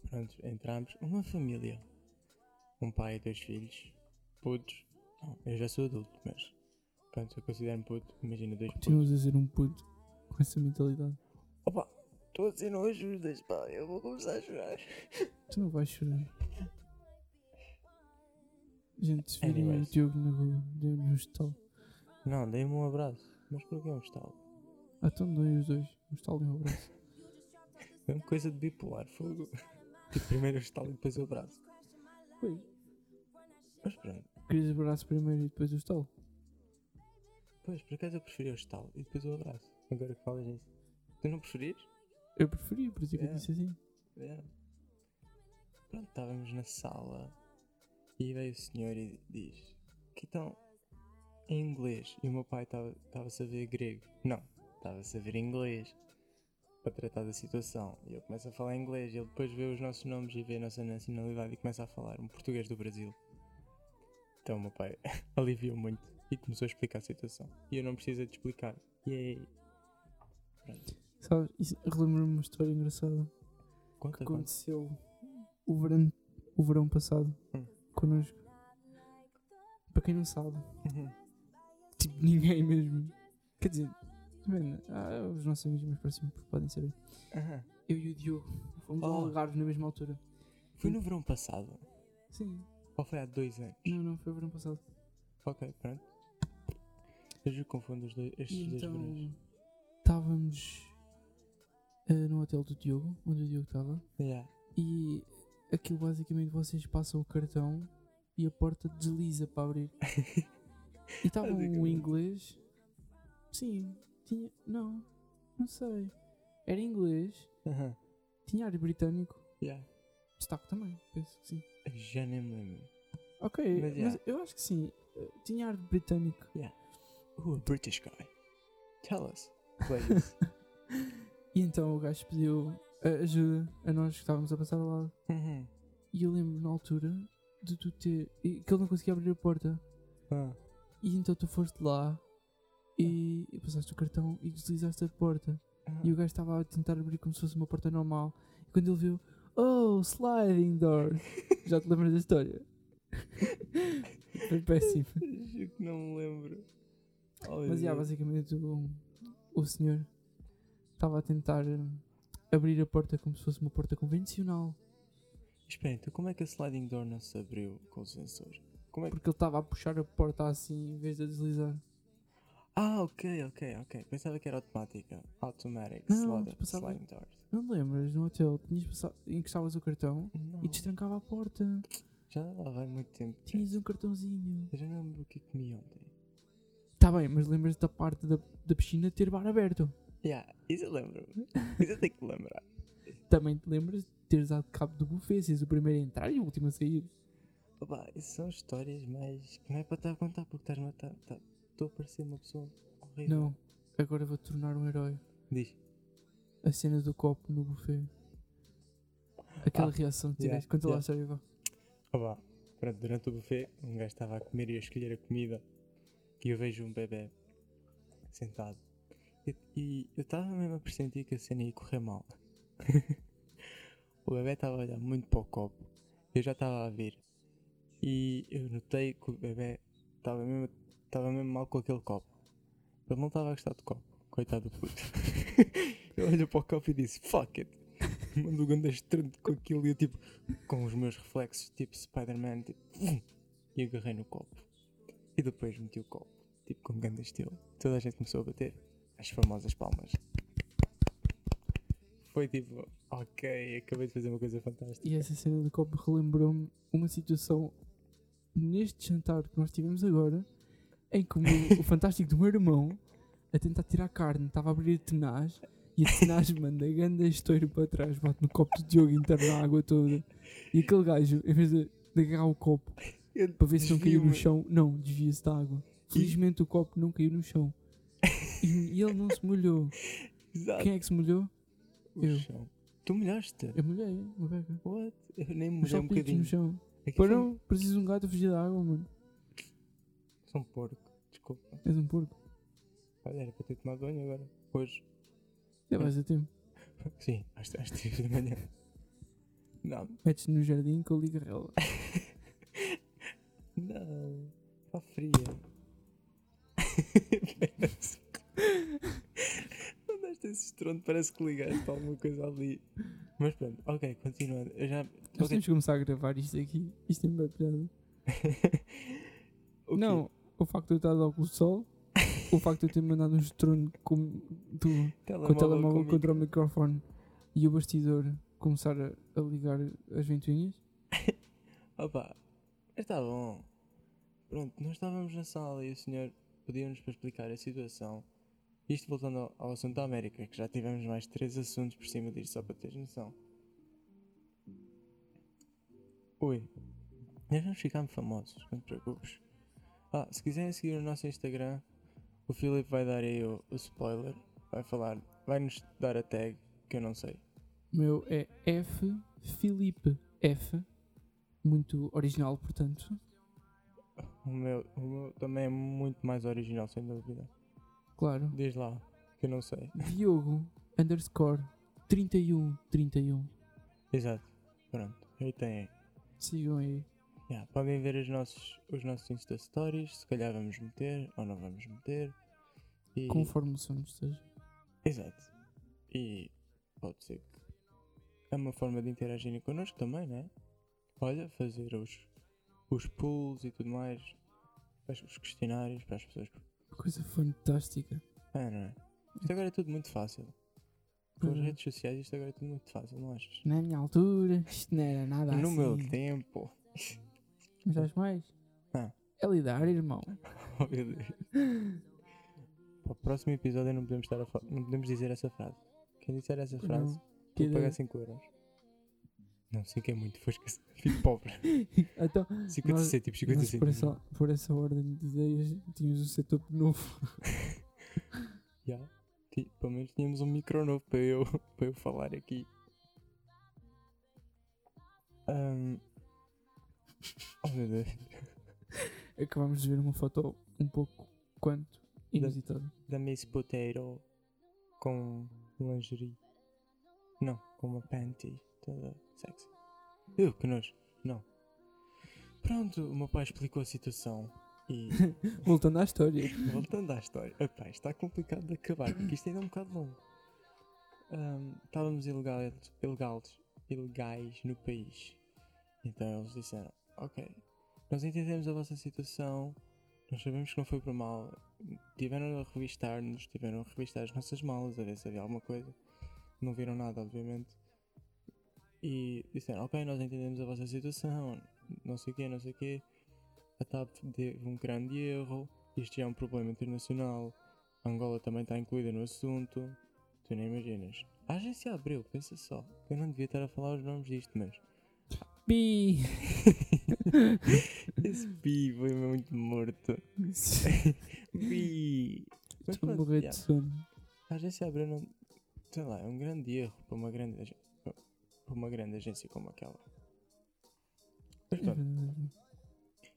pronto, entramos. Uma família. Um pai e dois filhos. Putos. Não, eu já sou adulto, mas. Pronto, eu considero-me puto. Imagina dois putos. Continuas a ser um puto com essa mentalidade. Opa, dizer não ajudas, pá. Eu vou começar a chorar. Tu não vais chorar. Gente, se virem o. Diogo na rua, deu-lhe um estalo. Não, dei-me um abraço. Mas porquê um estalo? Ah, então dei os dois. Um estalo e um abraço. É uma coisa de bipolar, fogo. Tipo, primeiro o estalo e depois o abraço. Pois. Mas pronto. Querias abraço primeiro e depois o estalo? Pois, por acaso eu preferi o estalo e depois o abraço. Agora que falas nisso. Tu não preferias? Eu preferi, por isso é que eu Yeah. disse assim. Yeah. Pronto, estávamos na sala e veio o senhor e diz que então em inglês e o meu pai estava a saber grego. Não, estava a saber inglês para tratar da situação. E eu começo a falar inglês e ele depois vê os nossos nomes e vê a nossa nacionalidade e começa a falar um português do Brasil. Então o meu pai [LAUGHS] aliviou muito e começou a explicar a situação. E eu não precisei de explicar. Yay! Pronto. Sabe, relembro-me uma história engraçada conta, que aconteceu o verão, o verão passado hum. connosco. Para quem não sabe, uhum. tipo, [LAUGHS] ninguém mesmo. Quer dizer, ah, os nossos amigos mais próximos podem saber. Uhum. Eu e o Diogo fomos oh. ao Algarve na mesma altura. Foi no verão passado? Sim. Ou foi há dois anos? Não, não, foi o verão passado. Ok, pronto. Eu confundo os dois, estes e dois então, verões. Estávamos uh, no hotel do Diogo, onde o Diogo estava. Yeah. E aquilo basicamente vocês passam o cartão e a porta desliza para abrir. [LAUGHS] e estava um inglês. Sim, tinha. Não, não sei. Era inglês. Uh -huh. Tinha ar britânico. Yeah. Destaque também, penso que sim. Já nem me lembro. Ok, mas, yeah. mas eu acho que sim. Eh, tinha ar britânico. Yeah. Ooh, a British guy. Tell us, [LAUGHS] please. E então o gajo pediu ajuda a nós que estávamos a passar ao lado. Uhum. E eu lembro na altura de tu ter. que ele não conseguia abrir a porta. Ah. E então tu foste lá e, e passaste o cartão e deslizaste a porta. Ah. E o gajo estava a tentar abrir como se fosse uma porta normal. E quando ele viu, oh, sliding door. [LAUGHS] Já te lembras da história? [LAUGHS] Foi péssimo. Juro que não me lembro. Oh, Mas, já, basicamente, o, o senhor estava a tentar hum, abrir a porta como se fosse uma porta convencional. Espera, então como é que a sliding door não se abriu com o sensor? É que... Porque ele estava a puxar a porta assim em vez de deslizar. Ah, ok, ok, ok. Pensava que era automática. Automatic não, slide, passava... sliding door. Não lembras no hotel? Tinhas passado, encostavas o cartão não. e destrancava a porta. Já lá vai muito tempo. Tinhas um cartãozinho. Eu já não lembro o que comi ontem. Tá bem, mas lembras da parte da, da piscina ter bar aberto? Yeah, isso eu lembro. isso eu tenho que lembrar. Também te lembras de teres dado cabo do buffet, seres o primeiro a entrar e o último a sair? Opa, isso são histórias que não é para estar a contar porque estás a matar. Tá, estou a parecer uma pessoa horrível. Não, agora vou-te tornar um herói. Diz. A cena do copo no buffet. Aquela ah, reação que tiveste. Yeah, Conta yeah. lá vá. Opa, pronto, durante o buffet, um gajo estava a comer e a escolher a comida. E eu vejo um bebê sentado e, eu estava mesmo a pressentir que a cena ia correr mal. [LAUGHS] o bebê estava a olhar muito para o copo. Eu já estava a ver. E eu notei que o bebê estava mesmo, estava mesmo mal com aquele copo. Ele não estava a gostar do copo. Coitado do puto. [LAUGHS] eu olhei para o copo e disse: Fuck it. Mando o ganda estrante com aquilo e eu tipo, com os meus reflexos, tipo Spider-Man, tipo, e agarrei no copo. E depois meti o copo, tipo com grande estilo. Toda a gente começou a bater as famosas palmas. Foi tipo, ok, acabei de fazer uma coisa fantástica. E essa cena do copo relembrou-me uma situação neste jantar que nós tivemos agora, em que o, o fantástico do meu irmão, a tentar tirar carne, estava a abrir a tenaz e a tenaz manda grande estouro para trás, bate no copo de Diogo inteiro na água toda. E aquele gajo, em vez de, de agarrar o copo para ver se não caiu no chão, não, desvia-se da água. Felizmente o copo não caiu no chão. [LAUGHS] E, ele não se molhou. Exato. Quem é que se molhou? O eu. Chão. Tu molhaste? Eu molhei, uma beca. What? Eu nem me molhei um bocadinho. no chão. É Pô, não, preciso de um gato a fugir da água, mano. Sou um porco, desculpa. És um porco. Olha, era para ter tomado banho agora. Hoje. Já vais a tempo. [LAUGHS] Sim, às, às 3 da manhã. Não. Metes no jardim com a ligarela. [LAUGHS] não. Está fria. [LAUGHS] Não deste esse estrondo, parece que ligaste alguma coisa ali. Mas pronto, ok, continuando. Eu já. Nós okay. temos que começar a gravar isto aqui. Isto é uma piada. [LAUGHS] Não, o facto de eu estar a óculos de sol, o facto de eu ter mandado um estrondo com, do, com o telemóvel contra o microfone e o bastidor começar a, a ligar as ventoinhas. [LAUGHS] Opa, está bom. Pronto, nós estávamos na sala e o senhor pediu-nos para explicar a situação. Isto voltando ao, assunto da América, que já tivemos mais três assuntos por cima disso, só para teres noção. Ui. Nós vamos ficar famosos, não te preocupes. Ah, se quiserem seguir o nosso Instagram, o Filipe vai dar aí o, o spoiler. Vai falar, vai nos dar a tag que eu não sei. O meu é F Filipe F. Muito original, portanto. O meu, o meu também é muito mais original, sem dúvida. Claro. Diz lá, que eu não sei. Diogo underscore 3131. Exato. Pronto, aí tem. Sigam aí. Yeah, podem ver os nossos, os nossos Insta Stories, se calhar vamos meter ou não vamos meter. E... Conforme o som esteja. Exato. E pode ser que é uma forma de interagirem connosco também, né? Olha, fazer os, os pools e tudo mais, os questionários para as pessoas. Coisa fantástica. É, não é? Isto agora é tudo muito fácil. Com as redes sociais isto agora é tudo muito fácil, não achas? Na minha altura, isto não era nada no assim. meu tempo. Mas sabes mais? Ah. É lidar, irmão. [LAUGHS] Oh meu Deus. Para o próximo episódio não podemos, estar a fa- não podemos dizer essa frase. Quem disser essa frase, Não. de- 5 euros. Não, 5 é muito, foi esquecer. [LAUGHS] Fico pobre. [LAUGHS] Então, 50 Nós- cêntimos, 50 nós por, cêntimos. essa, por essa ordem de ideias tínhamos um setup novo. [LAUGHS] Já. Ti- Pelo menos tínhamos um micro novo para eu, para eu falar aqui. Ahm. Oh meu Deus. Acabámos de ver uma foto um pouco quanto inusitada. Da Miss Potato com lingerie. Não, com uma panty toda sexy. Eu, que nojo. Não. Pronto, o meu pai explicou a situação e [LAUGHS] Voltando à história. Voltando à história, epá, está complicado de acabar, porque isto ainda é um bocado longo. Ahm, estávamos ilegais, ilegais, ilegais no país. Então eles disseram, ok, nós entendemos a vossa situação, nós sabemos que não foi por mal. Tiveram a revistar-nos, tiveram a revistar as nossas malas, a ver se havia alguma coisa. Não viram nada, obviamente. E disseram, ok, nós entendemos a vossa situação, não sei o quê, não sei o quê. A TAP teve um grande erro, isto já é um problema internacional, Angola também está incluída no assunto, tu nem imaginas. A agência abriu, pensa só, eu não devia estar a falar os nomes disto, mas Pi! [LAUGHS] esse pi foi muito morto. [LAUGHS] Pi! Estou a morrer de sono. A agência abriu, não, sei lá, é um grande erro para uma grande, ag- para uma grande agência como aquela. Mas É pronto, verdade.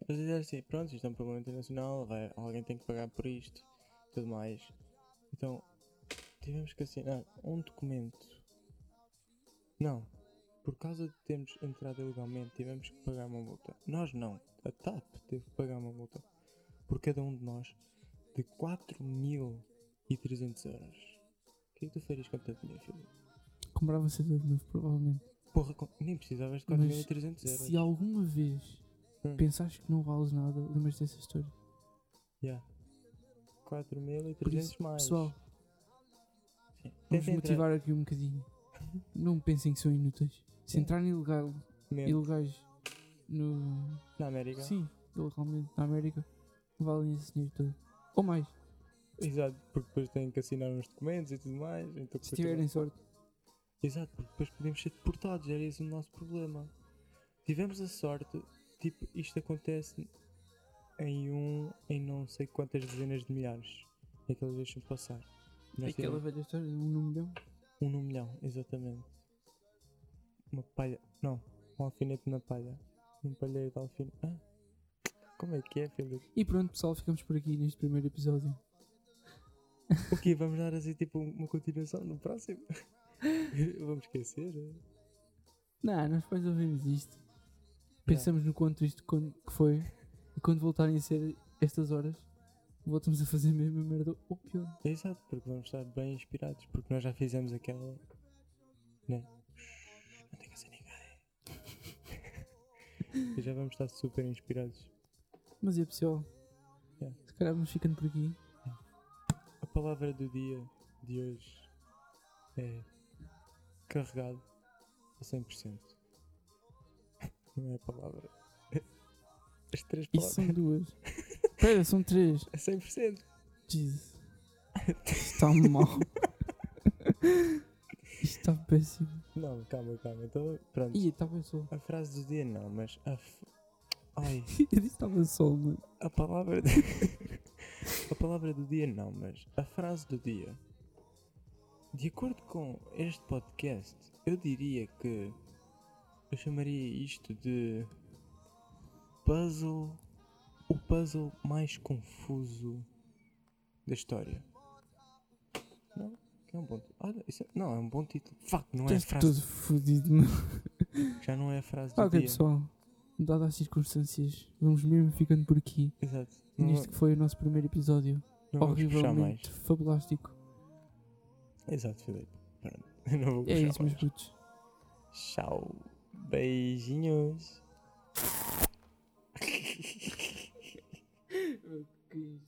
Eles disseram assim, pronto, isto é um problema internacional, vai, alguém tem que pagar por isto, tudo mais. Então, tivemos que assinar um documento. Não, por causa de termos entrado ilegalmente, tivemos que pagar uma multa. Nós não, a TAP teve que pagar uma multa por cada um de nós de 4.300 euros. O que é que tu farias com tanto dinheiro, filho? Comprava um setup novo, provavelmente. Porra, com- nem precisavas de Mas 4.300 euros. Se alguma vez Hum. pensares que não vales nada, lembras dessa história. Yeah. Por 4.300 isso, mais. pessoal, Sim. vamos Tentem entrar- motivar aqui um bocadinho. Não pensem que são inúteis. Se entrarem ilegal, ilegais no. Na América. Sim, ilegalmente na América, valem esse dinheiro todo. Ou mais, Exato, porque depois têm que assinar uns documentos e tudo mais. Então se tiverem sorte. Exato, porque depois podemos ser deportados, era esse o nosso problema. Tivemos a sorte, tipo, isto acontece em um, em não sei quantas dezenas de milhares. É que eles deixam passar. Nós Aquela velha história de um no milhão. um no milhão, exatamente. Uma palha, não, um alfinete na palha. Um palheiro de alfinete. Ah, como é que é, Filipe? E pronto, pessoal, ficamos por aqui neste primeiro episódio. O quê? Vamos dar assim tipo uma continuação no próximo? [LAUGHS] Vamos esquecer? Não, nós depois ouvimos isto. Pensamos no quanto isto que foi. E quando voltarem a ser estas horas, voltamos a fazer a mesma merda ou pior. É exato, porque vamos estar bem inspirados, porque nós já fizemos aquela. Né? Não digas a ninguém. [LAUGHS] e já vamos estar super inspirados. Mas é pessoal, Yeah. se calhar vamos ficando por aqui. A palavra do dia de hoje é carregado a 100%. [LAUGHS] Não é a palavra. [LAUGHS] As três Isso palavras. são duas. [LAUGHS] Espera, são três. É 100%. Jesus. Está mal. Isto está péssimo. Não, calma, calma. Então, pronto. Ih, estava sol. A frase do dia não, mas a. f- Ai, Eu disse estava sol, mano. a palavra. a palavra do dia não, mas a frase do dia. De acordo com este podcast, eu diria que. Eu chamaria isto de. Puzzle. O puzzle mais confuso da história. Não? É um bom. Olha, isso é- não, é um bom título. Fuck, não é a Estás frase. fodido, mano. Já não é a frase do ok, dia. pessoal. Dadas as circunstâncias, vamos mesmo ficando por aqui. Exato. Não, Nisto que foi o nosso primeiro episódio. não horrivelmente fabulástico. Exato, Filipe. Pronto. [LAUGHS] Eu não vou É isso, meus putos. Tchau. Beijinhos. [LAUGHS] Que